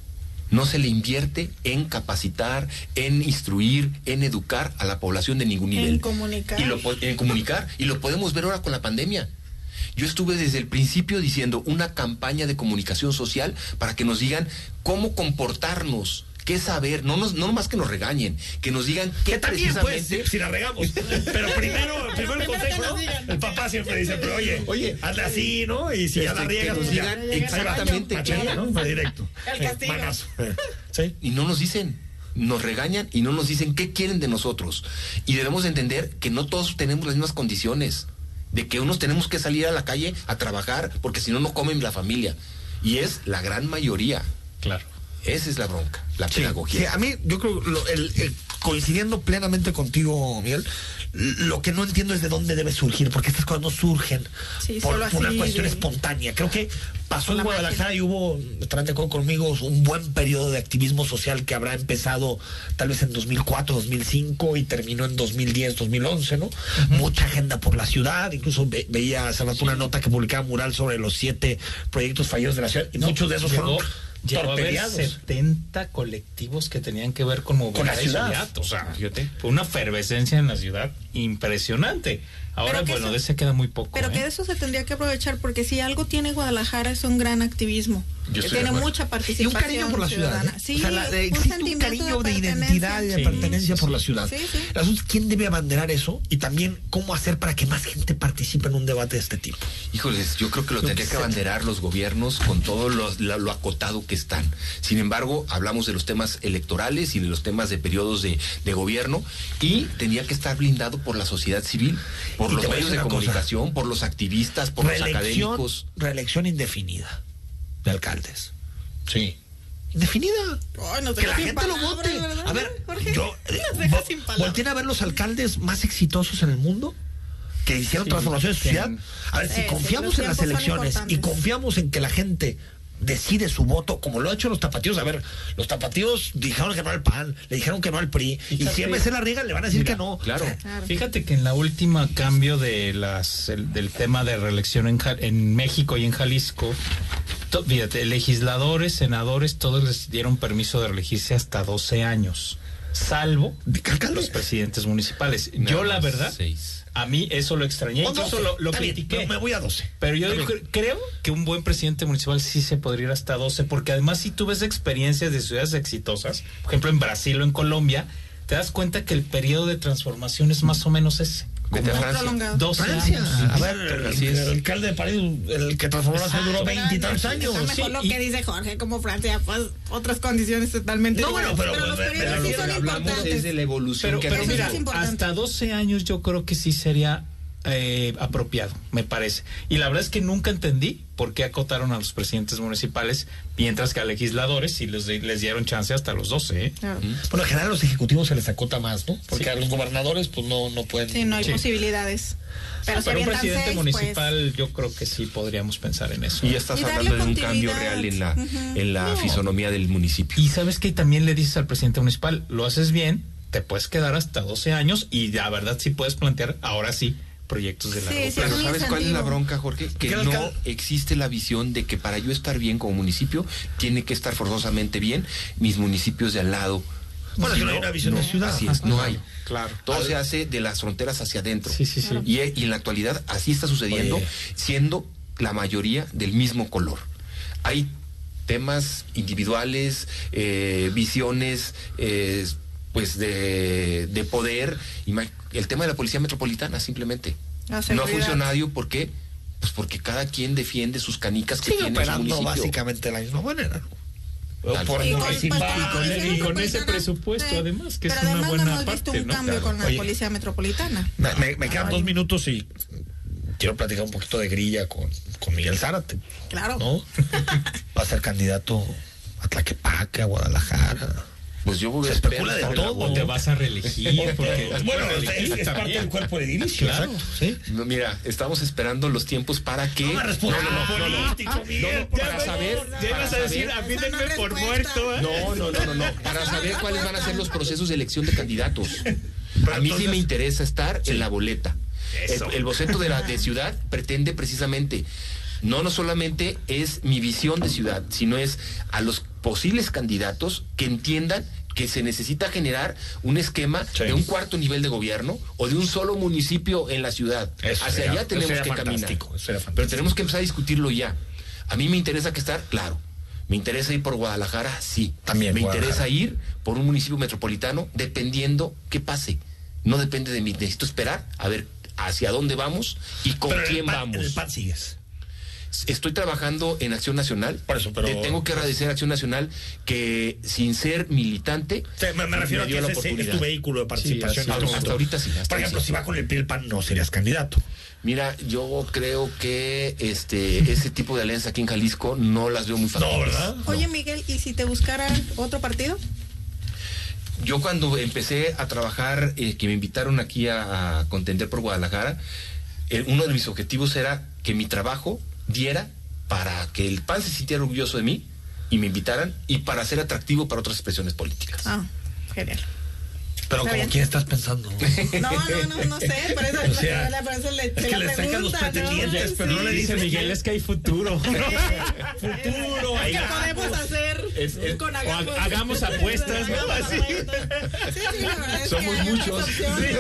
No se le invierte en capacitar, en instruir, en educar a la población de ningún En nivel. comunicar. Y lo, en comunicar. Y lo podemos ver ahora con la pandemia. Yo estuve desde el principio diciendo una campaña de comunicación social para que nos digan cómo comportarnos, qué saber, no, nos, no más que nos regañen, que nos digan qué Que también, pues, precisamente... si, si la regamos. Pero primero, primero el consejo, ¿no? El papá siempre dice, pero oye, Oye, anda así, ¿no? Y si ya la Este, que riegas, nos pues ya. digan exactamente machete, qué. ¿no? Directo. El Eh, castigo. Eh, Sí. y no nos dicen. Nos regañan y no nos dicen qué quieren de nosotros. Y debemos de entender que no todos tenemos las mismas condiciones. De que unos tenemos que salir a la calle a trabajar porque si no, no comen la familia. Y es la gran mayoría. claro Esa es la bronca, la Sí, pedagogía. sí, a mí, yo creo, lo- el- el- coincidiendo plenamente contigo, Miguel, lo que no entiendo es de dónde debe surgir, porque estas cosas no surgen Sí, por solo una así cuestión de- espontánea. Creo que pasó en La Guadalajara y hubo, estarán de acuerdo conmigo, un buen periodo de activismo social que habrá empezado tal vez en 2004, 2005 y terminó en 2010, 2011, ¿no? Mucha agenda por la ciudad, incluso ve- veía hace rato una nota que publicaba Mural sobre los siete proyectos fallidos de la ciudad y No, muchos de esos llegó- fueron llegó a haber torpedeados. 70 colectivos que tenían que ver con movilidad Con la ciudad. O sea, fue una efervescencia en la ciudad impresionante. Ahora, que bueno, eso- de ese queda muy poco. Pero ¿eh? que de eso se tendría que aprovechar porque si algo tiene Guadalajara es un gran activismo. Yo de tiene mucha Y un participación cariño por la ciudad. ciudadana. ¿eh? Sí, o sea, la- de- un existe un cariño de, identidad y de Sí, pertenencia por la ciudad. Sí, sí. Es quién debe abanderar eso y también cómo hacer para que más gente participe en un debate de este tipo. Híjoles, yo creo que lo Lo tendría que que abanderar los gobiernos con todo lo, lo- lo acotado que están. Sin embargo, hablamos de los temas electorales y de los temas de periodos de, de gobierno y tenía que estar blindado por la sociedad civil, por Y los medios de cosa. comunicación, por los activistas, por los reelección, académicos. reelección indefinida de alcaldes. Sí. Indefinida. Que la gente lo vote. ¿verdad, A ver, Jorge? yo eh, a ver los alcaldes más exitosos en el mundo que hicieron Sí, transformación de ciudad. A ver, Sí, si confiamos los en las elecciones y confiamos en que la gente decide su voto, como lo ha hecho los tapatíos. A ver, los tapatíos dijeron que no al PAN, le dijeron que no al PRI, y Fíjate. si MC la riega, le van a decir Mira, que no. Claro. Claro. Fíjate que en la última cambio de las el- del tema de reelección en, en México y en Jalisco, to- fíjate, legisladores, senadores, todos les dieron permiso de reelegirse hasta 12 años, salvo los presidentes municipales. Yo la verdad, seis. a mí eso lo extrañé, O incluso 12, lo, lo está bien, critiqué. me voy a 12. Pero yo digo- creo que un buen presidente municipal sí se podría ir hasta 12, porque además si tú ves experiencias de ciudades exitosas, por ejemplo en Brasil o en Colombia, te das cuenta que el periodo de transformación es más o menos ese. Vete a Francia. prolongado. 12 Francia. años. A ver, el, Así es. el alcalde de París, el que transformó la ciudad duró Pero veintitantos está años. mejor Sí, lo y- que dice Jorge, como Francia, pues otras condiciones totalmente No, bueno, diferentes. pero- los pero- periodos pero sí lo son que hablamos importantes. es de la evolución Pero, que pero Eso mira, hasta 12 años yo creo que sí sería eh, apropiado, me parece. Y la verdad es que nunca entendí por qué acotaron a los presidentes municipales, mientras que a legisladores sí les, les dieron chance hasta los 12. ¿eh? Claro. Bueno, en general a los ejecutivos se les acota más, ¿no? Porque a los gobernadores, pues no, no pueden. Sí, no hay Sí. posibilidades. Pero, si Para un avientan presidente seis, municipal yo creo que sí podríamos pensar en eso. Y ya estás Y hablando de un cambio real en la, en la No. fisonomía del municipio. Y sabes que también le dices al presidente municipal, lo haces bien, te puedes quedar hasta 12 años y la verdad sí puedes plantear ahora sí proyectos de Sí, largo sí, plazo. Pero ¿sabes cuál es la bronca, Jorge? Que ¿Qué no existe la visión de que para yo estar bien como municipio, tiene que estar forzosamente bien mis municipios de al lado. Bueno, Si que no hay una visión de ciudad. Así es, no hay. claro. Todo se hace de las fronteras hacia adentro. Sí, sí, sí. Y, y en la actualidad así está sucediendo, Oye. siendo la mayoría del mismo color. Hay temas individuales, eh, visiones, eh, pues de, de poder. El tema de la policía metropolitana, simplemente. La No ha funcionado, ¿por qué? Pues porque cada quien defiende sus canicas que Sigue tiene en su operando municipio. básicamente de la misma manera. Y con, pues, y con- policía y con ese presupuesto, además, que es Pero una además buena no hemos visto parte, un ¿no? cambio Claro. con la Oye. policía metropolitana. Me, me- me quedan dos minutos y quiero platicar un poquito de grilla con, con Miguel Zárate, Claro. ¿no? Va a ser candidato a Tlaquepaque, a Guadalajara. Pues yo voy Se a especula de todo. O te vas a reelegir, porque Bueno, es, reelegir es parte del cuerpo de edilicio, Claro. ¿sí? No, mira, estamos esperando los tiempos para que. No No, no, no, no, no. político, Miguel, No, para saber. Ya ibas a decir, saber- a mí denme por muerto. ¿eh? No, no, no, no, no. Para saber cuáles van a ser los procesos de elección de candidatos. Pero A mí sí me interesa estar en la boleta. El, el boceto de la de ciudad pretende precisamente no no solamente es mi visión de ciudad, sino es a los posibles candidatos que entiendan que se necesita generar un esquema Sí. de un cuarto nivel de gobierno o de un solo municipio en la ciudad. Eso Hacia sería- allá tenemos que caminar. Pero tenemos que empezar a discutirlo ya. A mí me interesa que estar, claro. Me interesa ir por Guadalajara, sí. También, Me interesa ir por un municipio metropolitano, dependiendo qué pase. No depende de mí. Necesito esperar a ver hacia dónde vamos y con Pero en el quién PAN- vamos. El PAN sigues. Estoy trabajando en Acción Nacional. Por eso, pero- Te tengo que agradecer a Acción Nacional que sin ser militante. O sea, me, me refiero a que ese- es tu vehículo de participación. Sí, hasta- hasta ahorita sí, hasta Por ejemplo, sí. si va con el PRI el PAN, no serías candidato. Mira, yo creo que este ese tipo de alianzas aquí en Jalisco no las veo muy fáciles. No, ¿verdad? Oye, Miguel, ¿y si te buscara otro partido? Yo cuando empecé a trabajar, eh, que me invitaron aquí a, a contender por Guadalajara, eh, uno de mis objetivos era que mi trabajo diera para que el PAN se sintiera orgulloso de mí y me invitaran y para ser atractivo para otras expresiones políticas. Ah, genial. Pero como quién estás pensando. No, no, no, no sé, por eso, O sea, por eso le, es que le sacan los pretendientes, pero no le Dice Miguel, es que hay futuro. futuro. ¿Qué hay podemos hacer Es- es- con o hagamos, hagamos apuestas, ¿no? Así. Sí, sí, la verdad es Somos que muchos. opciones.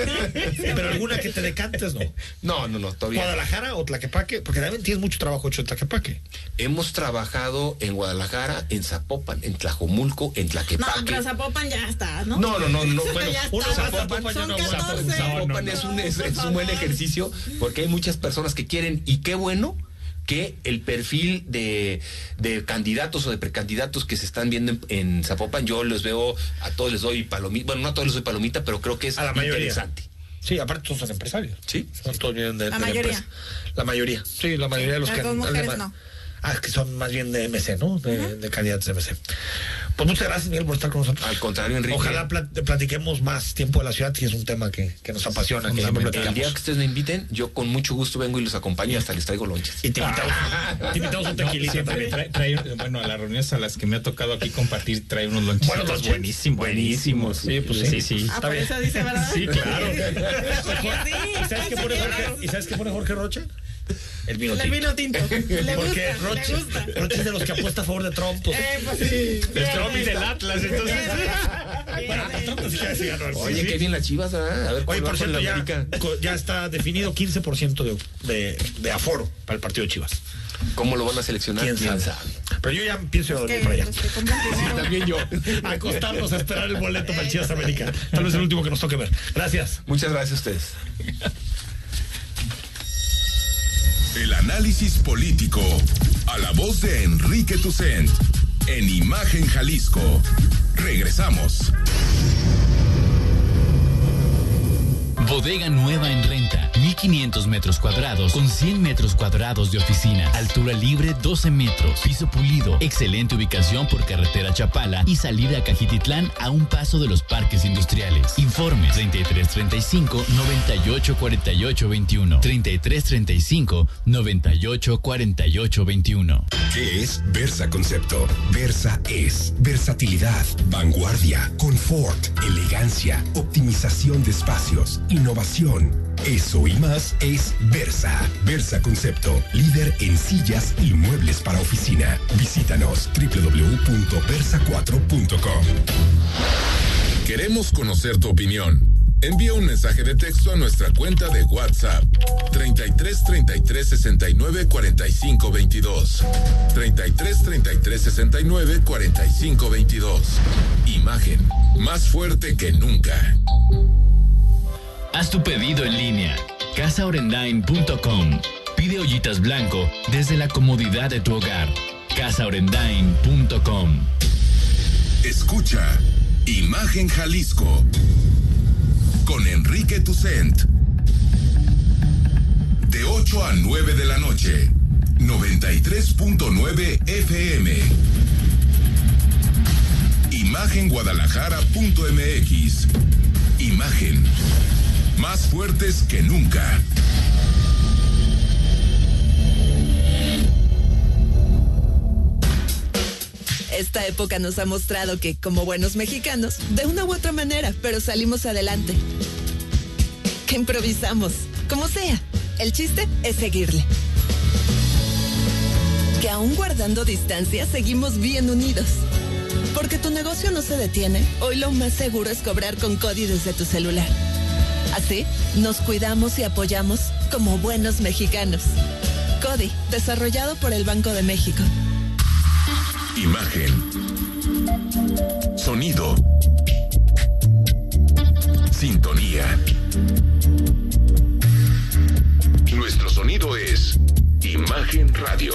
Pero alguna que te decantes, ¿no? No, no, no, todavía. no. Guadalajara o Tlaquepaque, porque también tienes mucho trabajo hecho en Tlaquepaque. Hemos trabajado en Guadalajara, en Zapopan, en Tlajomulco, en No, Tlaquepaque. pero Zapopan ya está, ¿no? No, no, no, no, bueno, uno Zapopan, Zapopan, no. 14. Zapopan es un, es, es un buen ejercicio porque hay muchas personas que quieren y qué bueno que el perfil de, de candidatos o de precandidatos que se están viendo en, en Zapopan, yo los veo, a todos les doy palomita, bueno, no a todos les doy palomita, pero creo que es A la mayoría. interesante. Sí, aparte todos son empresarios. Sí. Son todos vienen de, La de mayoría. empresa. La mayoría. Sí, la mayoría de los Las que dos mujeres además- no. Ah, es que son más bien de MC, ¿no? De, de candidatos de MC. Pues muchas gracias, Miguel, por estar con nosotros. Al contrario, Enrique. Ojalá plat- platiquemos más tiempo de la ciudad, que es un tema que, que nos apasiona, que siempre El día que ustedes me inviten, yo con mucho gusto vengo y los acompaño y hasta les traigo lonches. Y te invitamos, te invitamos un también. trae, trae- bueno, a las reuniones a las que me ha tocado aquí compartir, trae unos lonches Buenos lonches. buenísimos, buenísimos. Sí, pues sí, sí. sí. Ah, Está por bien. eso dice, ¿verdad? Sí, claro. Porque sí, ¿Y sabes qué pone Jorge, ¿y sabes qué pone Jorge Rocha? El vino El tinto. vino tinto. Le Porque gusta, Roche, le gusta. Roche es de los que apuesta a favor de Trump. pues. Eh, pues sí. El Trump y del Atlas, entonces. Bueno, Trump sí ya- sí ganó el- Oye, sí. qué bien las chivas, ¿verdad? A ver, Oye, ¿cuál va por cierto, la ya, ya está definido 15% de, de, de aforo para el partido de Chivas. ¿Cómo lo van a seleccionar? ¿Quién sabe? Pero yo ya pienso ir a dormir para allá. primero. También yo. Acostarnos a esperar el boleto para el Chivas América. Tal vez el último que nos toque ver. Gracias. Muchas gracias a ustedes. El análisis político. A la voz de Enrique Tucent. En Imagen Jalisco. Regresamos. Bodega nueva en renta, 1500 metros cuadrados con 100 metros cuadrados de oficina, altura libre 12 metros, piso pulido, excelente ubicación por carretera Chapala y salida a Cajititlán a un paso de los parques industriales. Informes 3335 98 48 21 3335 98 48 21. ¿Qué es Versa Concepto? Versa es versatilidad, vanguardia, confort, elegancia, optimización de espacios, innovación. Eso y más es Versa. Versa Concepto, líder en sillas y muebles para oficina. Visítanos www.versa4.com. Queremos conocer tu opinión. Envía un mensaje de texto a nuestra cuenta de WhatsApp 33 33 69 45 22. 33 33 69 45 22. Imagen más fuerte que nunca. Haz tu pedido en línea. casaorendain.com. Pide ollitas blanco desde la comodidad de tu hogar. casaorendain.com. Escucha Imagen Jalisco con Enrique Tucent. De 8 a 9 de la noche. 93.9 FM. Imagenguadalajara.mx. Imagen. Más fuertes que nunca. Esta época nos ha mostrado que, como buenos mexicanos, de una u otra manera, pero salimos adelante. Que improvisamos, como sea. El chiste es seguirle. Que aún guardando distancia, seguimos bien unidos. Porque tu negocio no se detiene, hoy lo más seguro es cobrar con Cody desde tu celular. Así, nos cuidamos y apoyamos como buenos mexicanos. Cody, desarrollado por el Banco de México. Imagen. Sonido. Sintonía. Nuestro sonido es Imagen Radio.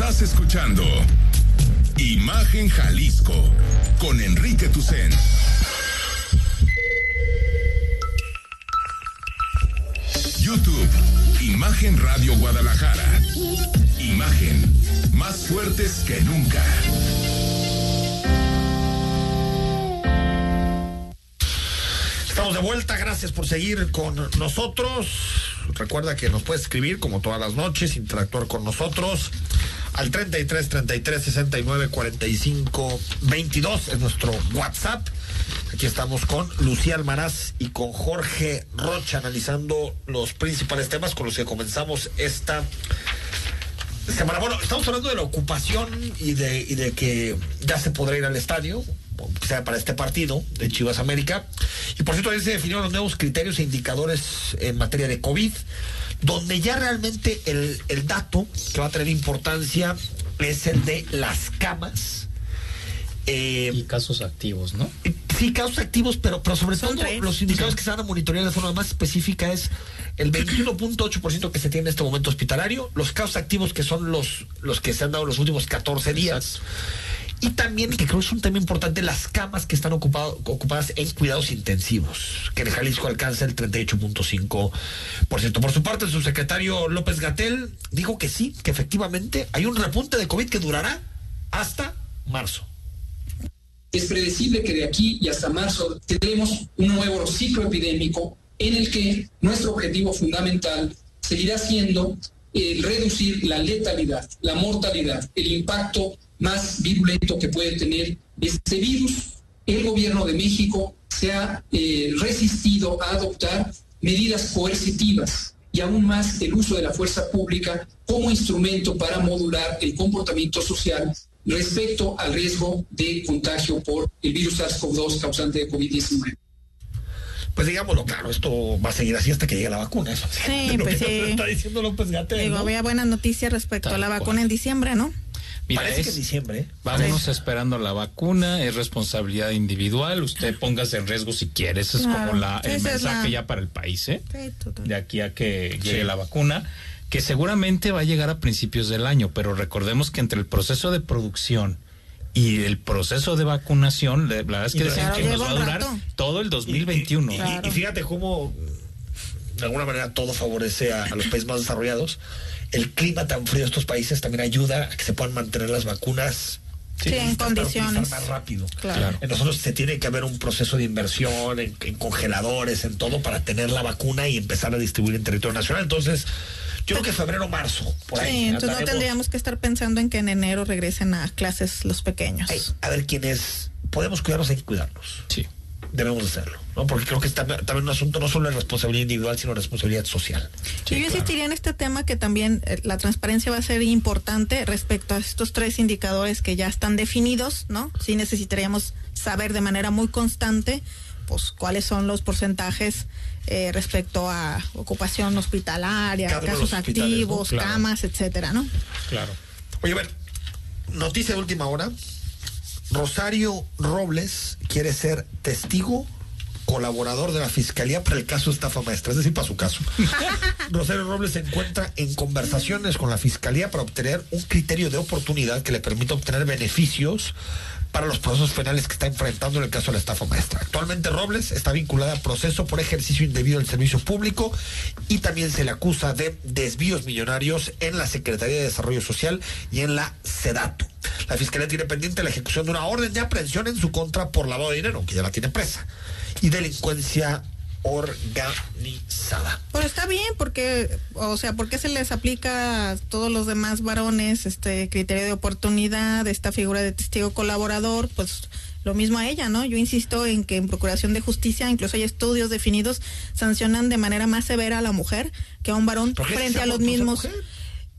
Estás escuchando Imagen Jalisco con Enrique Tucen. YouTube, Imagen Radio Guadalajara. Imagen, más fuertes que nunca. Estamos de vuelta, gracias por seguir con nosotros. Recuerda que nos puedes escribir como todas las noches, interactuar con nosotros al 33 33 69 45 22 es nuestro WhatsApp. Aquí estamos con Lucía Almaraz y con Jorge Rocha analizando los principales temas con los que comenzamos esta semana. Bueno, estamos hablando de la ocupación y de, y de que ya se podrá ir al estadio, sea para este partido de Chivas América. Y por cierto, ahí se definieron los nuevos criterios e indicadores en materia de COVID, donde ya realmente el, el dato que va a tener importancia es el de las camas. Eh, y casos activos, ¿no? Sí, casos activos, pero, pero sobre todo los indicadores que se van a monitorear de forma más específica es el 21.8% que se tiene en este momento hospitalario, los casos activos que son los, los que se han dado los últimos 14 días. Y también, que creo que es un tema importante, las camas que están ocupado, ocupadas en cuidados intensivos, que en Jalisco alcanza el 38.5%. Por su parte, el subsecretario López Gatel dijo que sí, que efectivamente hay un repunte de COVID que durará hasta marzo. Es predecible que de aquí y hasta marzo tendremos un nuevo ciclo epidémico en el que nuestro objetivo fundamental seguirá siendo el reducir la letalidad, la mortalidad, el impacto más virulento que puede tener este virus. El gobierno de México se ha eh, resistido a adoptar medidas coercitivas y aún más el uso de la fuerza pública como instrumento para modular el comportamiento social respecto al riesgo de contagio por el virus SARS-CoV-2 causante de COVID-19. Pues digámoslo claro, esto va a seguir así hasta que llegue la vacuna. Eso, sí, pues sí. Está diciendo López Gatel, Digo, ¿no? había buenas noticias respecto Tal a la vacuna cual. en diciembre, ¿no? Mira, Parece es- que en diciembre. ¿eh? Vámonos esperando la vacuna, es responsabilidad individual, usted póngase en riesgo si quiere, ese es Claro. como la, el mensaje la- ya para el país, ¿eh? Sí. De aquí a que llegue Sí. la vacuna, que seguramente va a llegar a principios del año, pero recordemos que entre el proceso de producción y el proceso de vacunación, la verdad es que dicen claro, que nos va a durar rato. todo el 2021. Y, y- Claro. y fíjate cómo, de alguna manera, todo favorece a, a los países más desarrollados. El clima tan frío de estos países también ayuda a que se puedan mantener las vacunas Sí, en para utilizar condiciones. más rápido. Claro. En nosotros se tiene que haber un proceso de inversión en, en congeladores, en todo, para tener la vacuna y empezar a distribuir en territorio nacional. Entonces, yo creo que febrero, marzo, por ahí. Sí, entonces no tendríamos que estar pensando en que en enero regresen a clases los pequeños. Ay, a ver quién es. Podemos cuidarnos, hay que cuidarnos. Sí. Debemos hacerlo, ¿no? Porque creo que es también, también un asunto no solo de responsabilidad individual, sino responsabilidad social. Y yo insistiría en este tema que también eh, la transparencia va a ser importante respecto a estos tres indicadores que ya están definidos, ¿no? Sí necesitaríamos saber de manera muy constante, pues, cuáles son los porcentajes eh, respecto a ocupación hospitalaria, Cada de casos activos, ¿no? Claro. camas, etcétera, ¿no? Claro. Oye, a ver, noticia de última hora. Rosario Robles quiere ser testigo colaborador de la fiscalía para el caso estafa maestra, es decir, para su caso. Rosario Robles se encuentra en conversaciones con la fiscalía para obtener un criterio de oportunidad que le permita obtener beneficios para los procesos penales que está enfrentando en el caso de la estafa maestra. Actualmente Robles está vinculada a proceso por ejercicio indebido del servicio público y también se le acusa de desvíos millonarios en la Secretaría de Desarrollo Social y en la SEDATU. La Fiscalía tiene pendiente la ejecución de una orden de aprehensión en su contra por lavado de dinero, que ya la tiene presa, y delincuencia organizada. Pero está bien porque, o sea, ¿por qué se les aplica a todos los demás varones este criterio de oportunidad, esta figura de testigo colaborador? Pues lo mismo a ella, ¿no? Yo insisto en que en Procuración de Justicia, incluso hay estudios definidos, sancionan de manera más severa a la mujer que a un varón ¿Por qué frente a los mismos. mujer?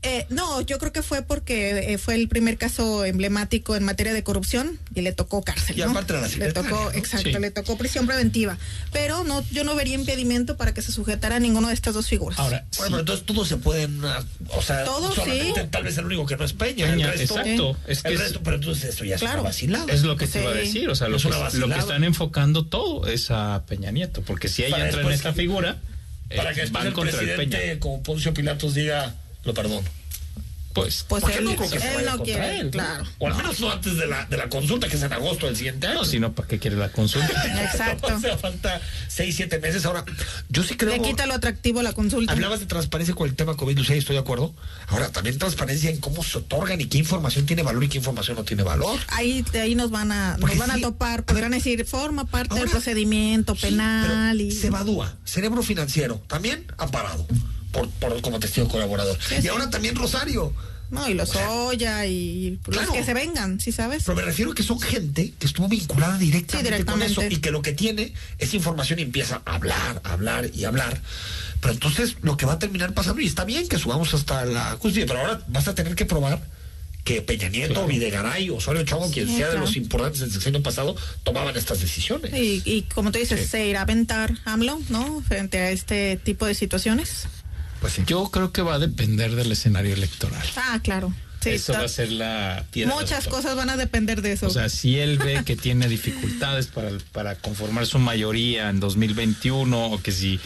Eh, no, yo creo que fue porque eh, fue el primer caso emblemático en materia de corrupción y le tocó cárcel. Y ¿no? aparte la le tocó, ¿no? exacto, Sí. le tocó prisión preventiva. Pero no, yo no vería impedimento para que se sujetara a ninguna de estas dos figuras. Ahora, Bueno, pero entonces todos se pueden, ah, o sea, Todos, solamente sí. tal vez el único que no es Peña, Peña, el resto, exacto. Es que el es- resto, pero entonces eso ya es Claro. una vacilada. Es lo que Sí. te iba a decir, o sea, lo Es que, lo que están enfocando todo es a Peña Nieto, porque si ella Para entra en esta que- figura, eh, para que después van el contra el presidente, Peña. como Poncio Pilatos, diga, lo perdono. Pues, Pues Porque él, no creo que se él vaya no contra quiere, él, ¿no? claro. O al menos no antes de la, de la consulta, que es en agosto del siguiente año. no, sino para qué quiere la consulta. Exacto. o sea, falta seis, siete meses. Ahora, yo sí creo... Le quita lo atractivo la consulta. Hablabas de transparencia con el tema COVID, Lucía, y estoy de acuerdo. Ahora, también transparencia en cómo se otorgan y qué información tiene valor y qué información no tiene valor. Ahí, de ahí nos van a, Porque nos van sí, a topar, podrán decir, forma parte del procedimiento penal y Se evadúa. Cerebro financiero, también amparado por, por, como testigo colaborador. Sí, y sí. ahora también Rosario. no, y los Oya y Claro. los que se vengan, ¿sí sabes? Pero me refiero a que son gente que estuvo vinculada directamente, Sí, directamente. con eso y que lo que tiene es información y empieza a hablar, a hablar y a hablar. Pero entonces lo que va a terminar pasando, y está bien que subamos hasta la justicia, pero ahora vas a tener que probar que Peña Nieto, Videgaray, Osorio Chavo, quien Sí, sea de claro. los importantes del sexenio pasado, tomaban estas decisiones. Y, y como tú dices, se irá a aventar AMLO, ¿no? Frente a este tipo de situaciones. Pues sí. Yo creo que va a depender del escenario electoral. Ah, claro. Sí, eso está- va a ser la piedra Muchas cosas van a depender de eso. O sea, si él ve que tiene dificultades para, para conformar su mayoría en 2021 o que si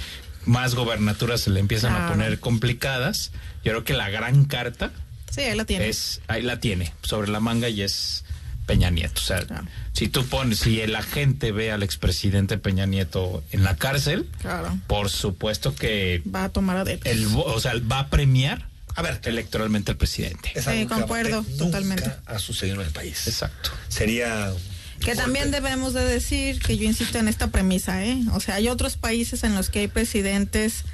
más gobernaturas se le empiezan a poner complicadas, yo creo que la gran carta sí, ahí la tiene. es, ahí la tiene, sobre la manga y es Peña Nieto. O sea, Claro. si tú pones, si el agente ve al expresidente Peña Nieto en la cárcel, Claro. por supuesto que Va a tomar adeptos. el, o sea, va a premiar A ver, electoralmente al presidente. es Sí, concuerdo, totalmente. Nunca ha sucedido en el país. Exacto. Sería. Que fuerte. también debemos de decir que yo insisto en esta premisa, ¿eh? O sea, hay otros países en los que hay presidentes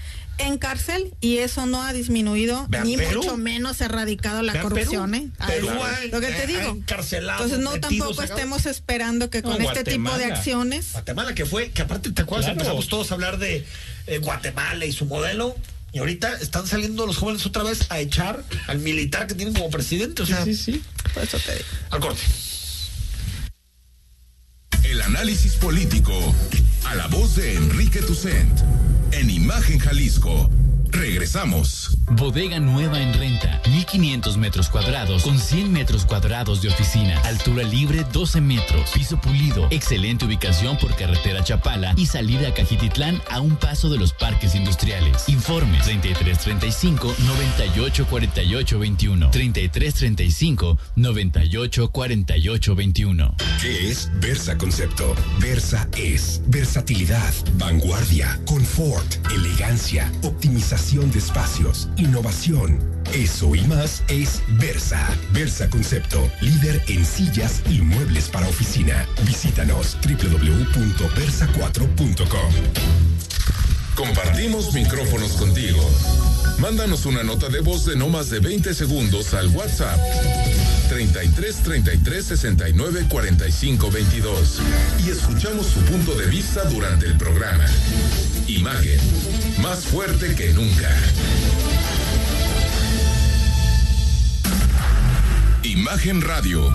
en cárcel y eso no ha disminuido Vean ni Perú. mucho menos erradicado la Vean corrupción, Perú. ¿eh? Perú es ha- lo que te ha digo. Entonces no tampoco sacado. estemos esperando que con No, este tipo de acciones Guatemala que fue, que aparte te acuerdas, Claro. empezamos todos a hablar de eh, Guatemala y su modelo. Y ahorita están saliendo los jóvenes otra vez a echar al militar que tienen como presidente. O sea, Sí, sí. por eso te digo. al corte. El análisis político. A la voz de Enrique Tucent. En Imagen Jalisco. Regresamos. Bodega nueva en renta, 1500 metros cuadrados con 100 metros cuadrados de oficina, altura libre 12 metros, piso pulido, excelente ubicación por carretera Chapala y salida a Cajititlán a un paso de los parques industriales. Informes 3335 98 48 21 3335 98 48 21. ¿Qué es Versa Concepto? Versa es versatilidad, vanguardia, confort, elegancia, optimización de espacios, innovación. Eso y más es Versa. Versa Concepto, líder en sillas y muebles para oficina. Visítanos www.versa4.com. Compartimos micrófonos contigo. Mándanos una nota de voz de no más de 20 segundos al WhatsApp 33 33 69 45 22 y escuchamos su punto de vista durante el programa. Imagen, más fuerte que nunca. Imagen Radio,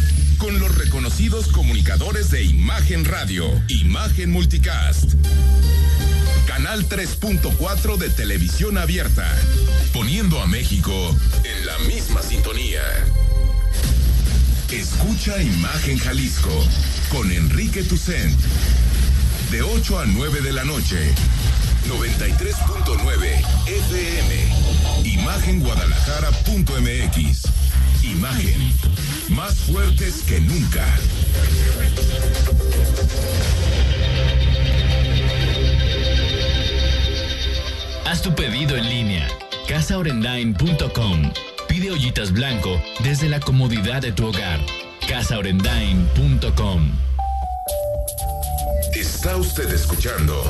Con los reconocidos comunicadores de Imagen Radio, Imagen Multicast. Canal 3.4 de televisión abierta, poniendo a México en la misma sintonía. Escucha Imagen Jalisco con Enrique Tucent. De 8 a 9 de la noche. 93.9 FM. Imagenguadalajara.mx. Imagen. Más fuertes que nunca. Haz tu pedido en línea. casaorendain.com. Pide ollitas blanco desde la comodidad de tu hogar. casaorendain.com. Está usted escuchando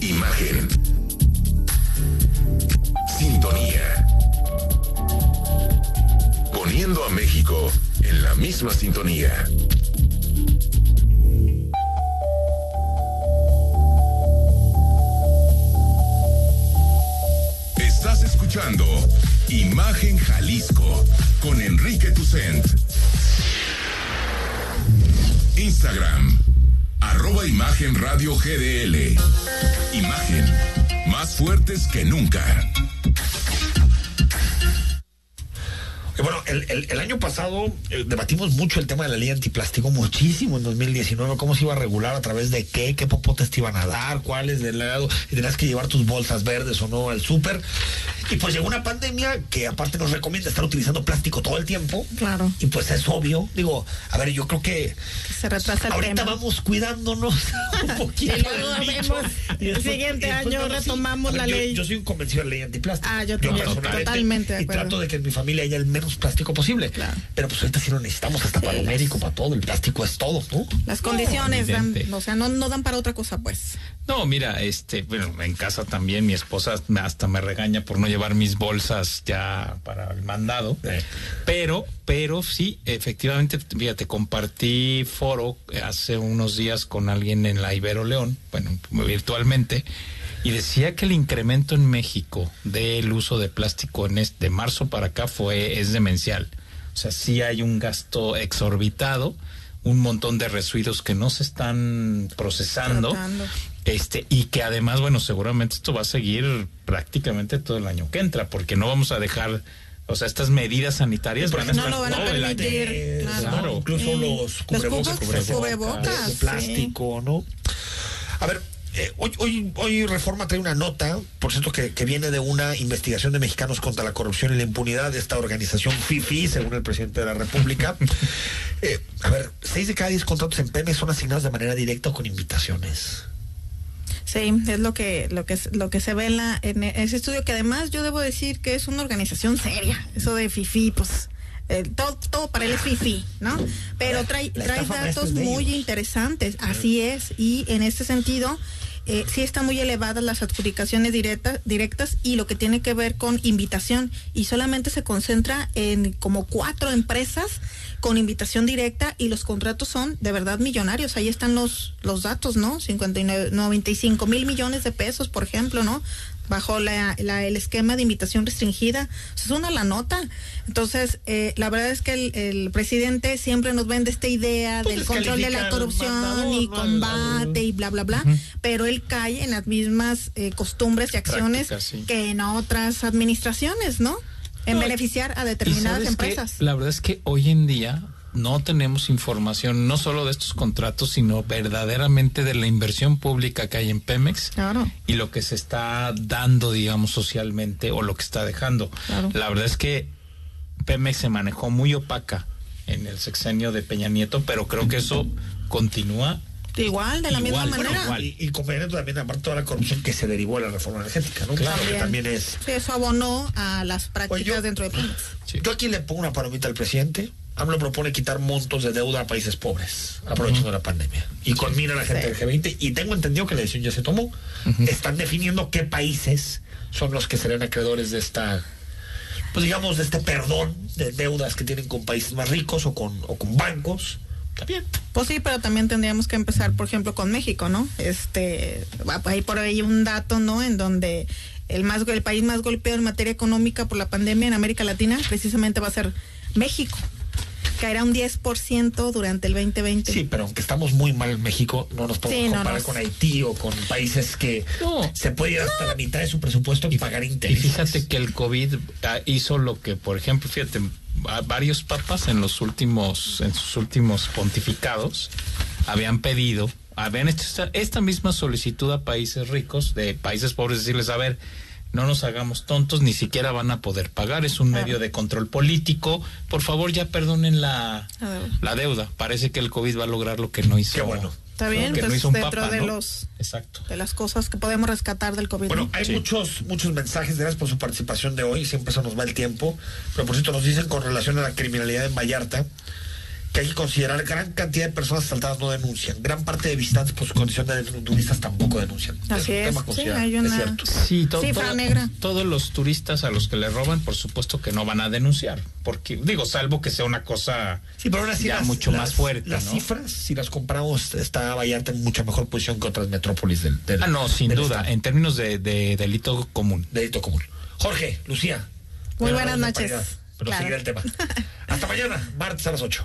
Imagen. Sintonía. Poniendo a México en la misma sintonía. Estás escuchando Imagen Jalisco con Enrique Tucent. Instagram, arroba Imagen GDL. Imagen, más fuertes que nunca. Bueno, el, año pasado eh, debatimos mucho el tema de la ley antiplástico, muchísimo en 2019, cómo se iba a regular, a través de qué, qué popotes te iban a dar, cuáles del lado, y tenías que llevar tus bolsas verdes o no al súper. Y pues llegó una pandemia que aparte nos recomienda estar utilizando plástico todo el tiempo. Claro. Y pues es obvio, digo, a ver, yo creo que Se retrasa el ahorita tema. vamos cuidándonos un poquito. Y luego vemos, Y el después- siguiente y año retomamos ver, la yo- ley. Yo soy un convencido de la ley antiplástico. Ah, yo también, personalmente, totalmente de Y trato de que en mi familia haya el menos plástico posible. Pero pues ahorita sí lo necesitamos hasta para lo médico, para todo. El plástico es todo, ¿no? Las condiciones dan, evidente. o sea, no, no dan para otra cosa, pues. No, mira, este, bueno, en casa también mi esposa hasta me regaña por no llevar mis bolsas ya para el mandado. Pero, pero sí, efectivamente, fíjate, compartí foro hace unos días con alguien en la Ibero León, bueno, virtualmente, y decía que el incremento en México del uso de plástico en este, de marzo para acá fue, es demencial. O sea, sí hay un gasto exorbitado, un montón de residuos que no se están procesando. Tratando. Este, y que además, bueno, seguramente esto va a seguir prácticamente todo el año que entra, porque no vamos a dejar, o sea, estas medidas sanitarias van a No estar lo van a todo el año. permitir. Claro. Claro. Incluso Sí. los cubrebocas, cubrebocas, de sí. plástico, ¿no? A ver, eh, hoy, hoy, hoy Reforma trae una nota, por cierto, que, que viene de una investigación de mexicanos contra la corrupción y la impunidad de esta organización FIFI, según el presidente de la República. Eh, a ver, seis de cada diez contratos en PEME son asignados de manera directa o con invitaciones. Sí, es lo que lo que lo que se ve en, la- en ese estudio que además yo debo decir que es una organización seria. Eso de FIFI, pues eh, todo, todo para él es FIFI, ¿no? Pero trae trae datos muy interesantes, así es y en este sentido eh, sí están muy elevadas las adjudicaciones directas, y lo que tiene que ver con invitación y solamente se concentra en como cuatro empresas con invitación directa y los contratos son de verdad millonarios. Ahí están los, los datos, ¿no? 59, 95 mil millones de pesos, por ejemplo, ¿no? Bajo la, la, el esquema de invitación restringida. es una la nota. Entonces, eh, la verdad es que el, el, presidente siempre nos vende esta idea pues del control de la corrupción y combate y bla, bla, bla, uh -huh. pero él cae en las mismas eh, costumbres y acciones Práctica, sí. que en otras administraciones, ¿no? En No, beneficiar a determinadas empresas. La verdad es que hoy en día no tenemos información no solo de estos contratos, sino verdaderamente de la inversión pública que hay en Pemex Claro. y lo que se está dando, digamos, socialmente o lo que está dejando. Claro. La verdad es que Pemex se manejó muy opaca en el sexenio de Peña Nieto, pero creo que eso continúa Igual, de la misma manera. igual. Y, y Nieto también, aparte toda la corrupción que se derivó de la reforma energética, ¿no? Claro. Que también es. Sí, eso abonó a las prácticas dentro de Pemex. Yo aquí le pongo una palomita al presidente. AMLO propone quitar montos de deuda a países pobres, aprovechando la pandemia. Y conmina a la gente Sí. del G20. Y tengo entendido que la decisión ya se tomó. Están definiendo qué países son los que serán acreedores de esta, pues digamos, de este perdón de deudas que tienen con países más ricos o con, o con bancos. Está bien. Pues sí, pero también tendríamos que empezar, por ejemplo, con México, ¿no? Este, hay por ahí un dato, ¿no? En donde el más el país más golpeado en materia económica por la pandemia en América Latina precisamente va a ser México. Caerá un 10% durante el 2020. Sí, pero aunque estamos muy mal en México, no nos podemos Sí, no, comparar no. con Haití o con países que No. se puede ir hasta la mitad de su presupuesto y pagar Y intereses. fíjate que el COVID ah, hizo lo que, por ejemplo, fíjate, va- varios papas en los últimos, en sus últimos pontificados habían pedido, habían hecho esta, esta misma solicitud a países ricos, de países pobres, decirles, a ver, no nos hagamos tontos, ni siquiera van a poder pagar, es un Claro. medio de control político, por favor ya perdonen la, la deuda. Parece que el COVID va a lograr lo que no hizo. Qué bueno. Está bien, que no pues hizo un dentro papa, de ¿no? los Exacto. de las cosas que podemos rescatar del COVID. Bueno, ¿no? hay Sí. muchos muchos mensajes, gracias por su participación de hoy, siempre se nos va el tiempo, pero por cierto nos dicen con relación a la criminalidad en Vallarta que hay que considerar gran cantidad de personas asaltadas no denuncian, gran parte de visitantes por su condición de turistas tampoco denuncian. Así un es, tema sí, hay es una- cierto. Sí, to- Cifra todo- negra. todos los turistas a los que le roban, por supuesto que no van a denunciar, porque digo, salvo que sea una cosa Sí, pero aún así ya las- mucho las- más fuerte, Las ¿no? cifras, si las comparamos, está Vallarta en mucha mejor posición que otras metrópolis del, del- Ah, no, sin del duda, estado. en términos de, de delito común. delito común. Jorge, Lucía. Muy buenas noches. paridad, Pero Claro. seguirá el tema. Hasta mañana, martes a las 8.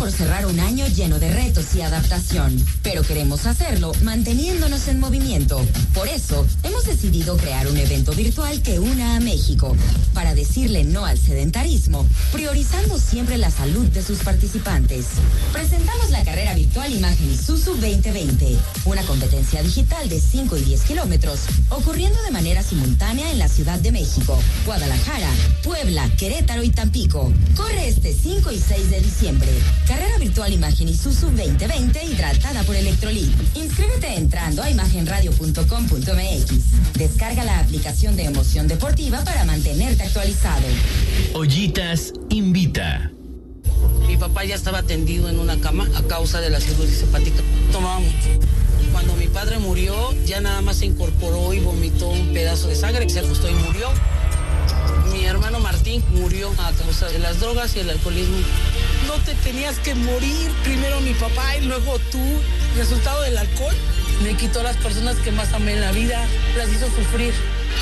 por cerrar un año lleno de retos y adaptación, pero queremos hacerlo manteniéndonos en movimiento. Por eso, hemos decidido crear un evento virtual que una a México, para decirle no al sedentarismo, priorizando siempre la salud de sus participantes. Presentamos la carrera virtual Imagen Isuzu 2020, una competencia digital de 5 y 10 kilómetros, ocurriendo de manera simultánea en la Ciudad de México, Guadalajara, Puebla, Querétaro y Tampico. Corre este 5 y 6 de diciembre. Carrera virtual Imagen Isuzu 2020 hidratada por Electrolit. Inscríbete entrando a imagenradio.com.mx. Descarga la aplicación de emoción deportiva para mantenerte actualizado. Ollitas invita. Mi papá ya estaba tendido en una cama a causa de la cirrosis hepática. Tomaba mucho. Cuando mi padre murió, ya nada más se incorporó y vomitó un pedazo de sangre, se acostó y murió. Mi hermano Martín murió a causa de las drogas y el alcoholismo. No te tenías que morir, primero mi papá y luego tú. Resultado del alcohol me quitó las personas que más amé en la vida, las hizo sufrir.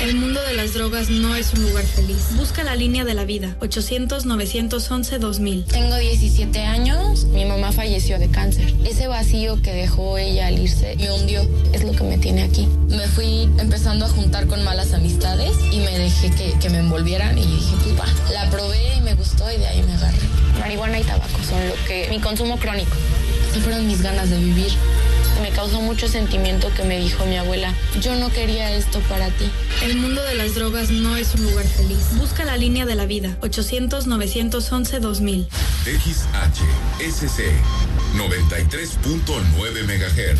El mundo de las drogas no es un lugar feliz. Busca la línea de la vida. 800-911-2000. Tengo 17 años, mi mamá falleció de cáncer. Ese vacío que dejó ella al irse me hundió, es lo que me tiene aquí. Me fui empezando a juntar con malas amistades y me dejé que, que me envolvieran y dije, pues va, la probé y me gustó y de ahí me agarré. Marihuana y tabaco son lo que, mi consumo crónico. Esas fueron mis ganas de vivir. Me causó mucho sentimiento que me dijo mi abuela, yo no quería esto para ti. El mundo de las drogas no es un lugar feliz. Busca la línea de la vida, 800-911-2000. XHSC 93.9 MHz.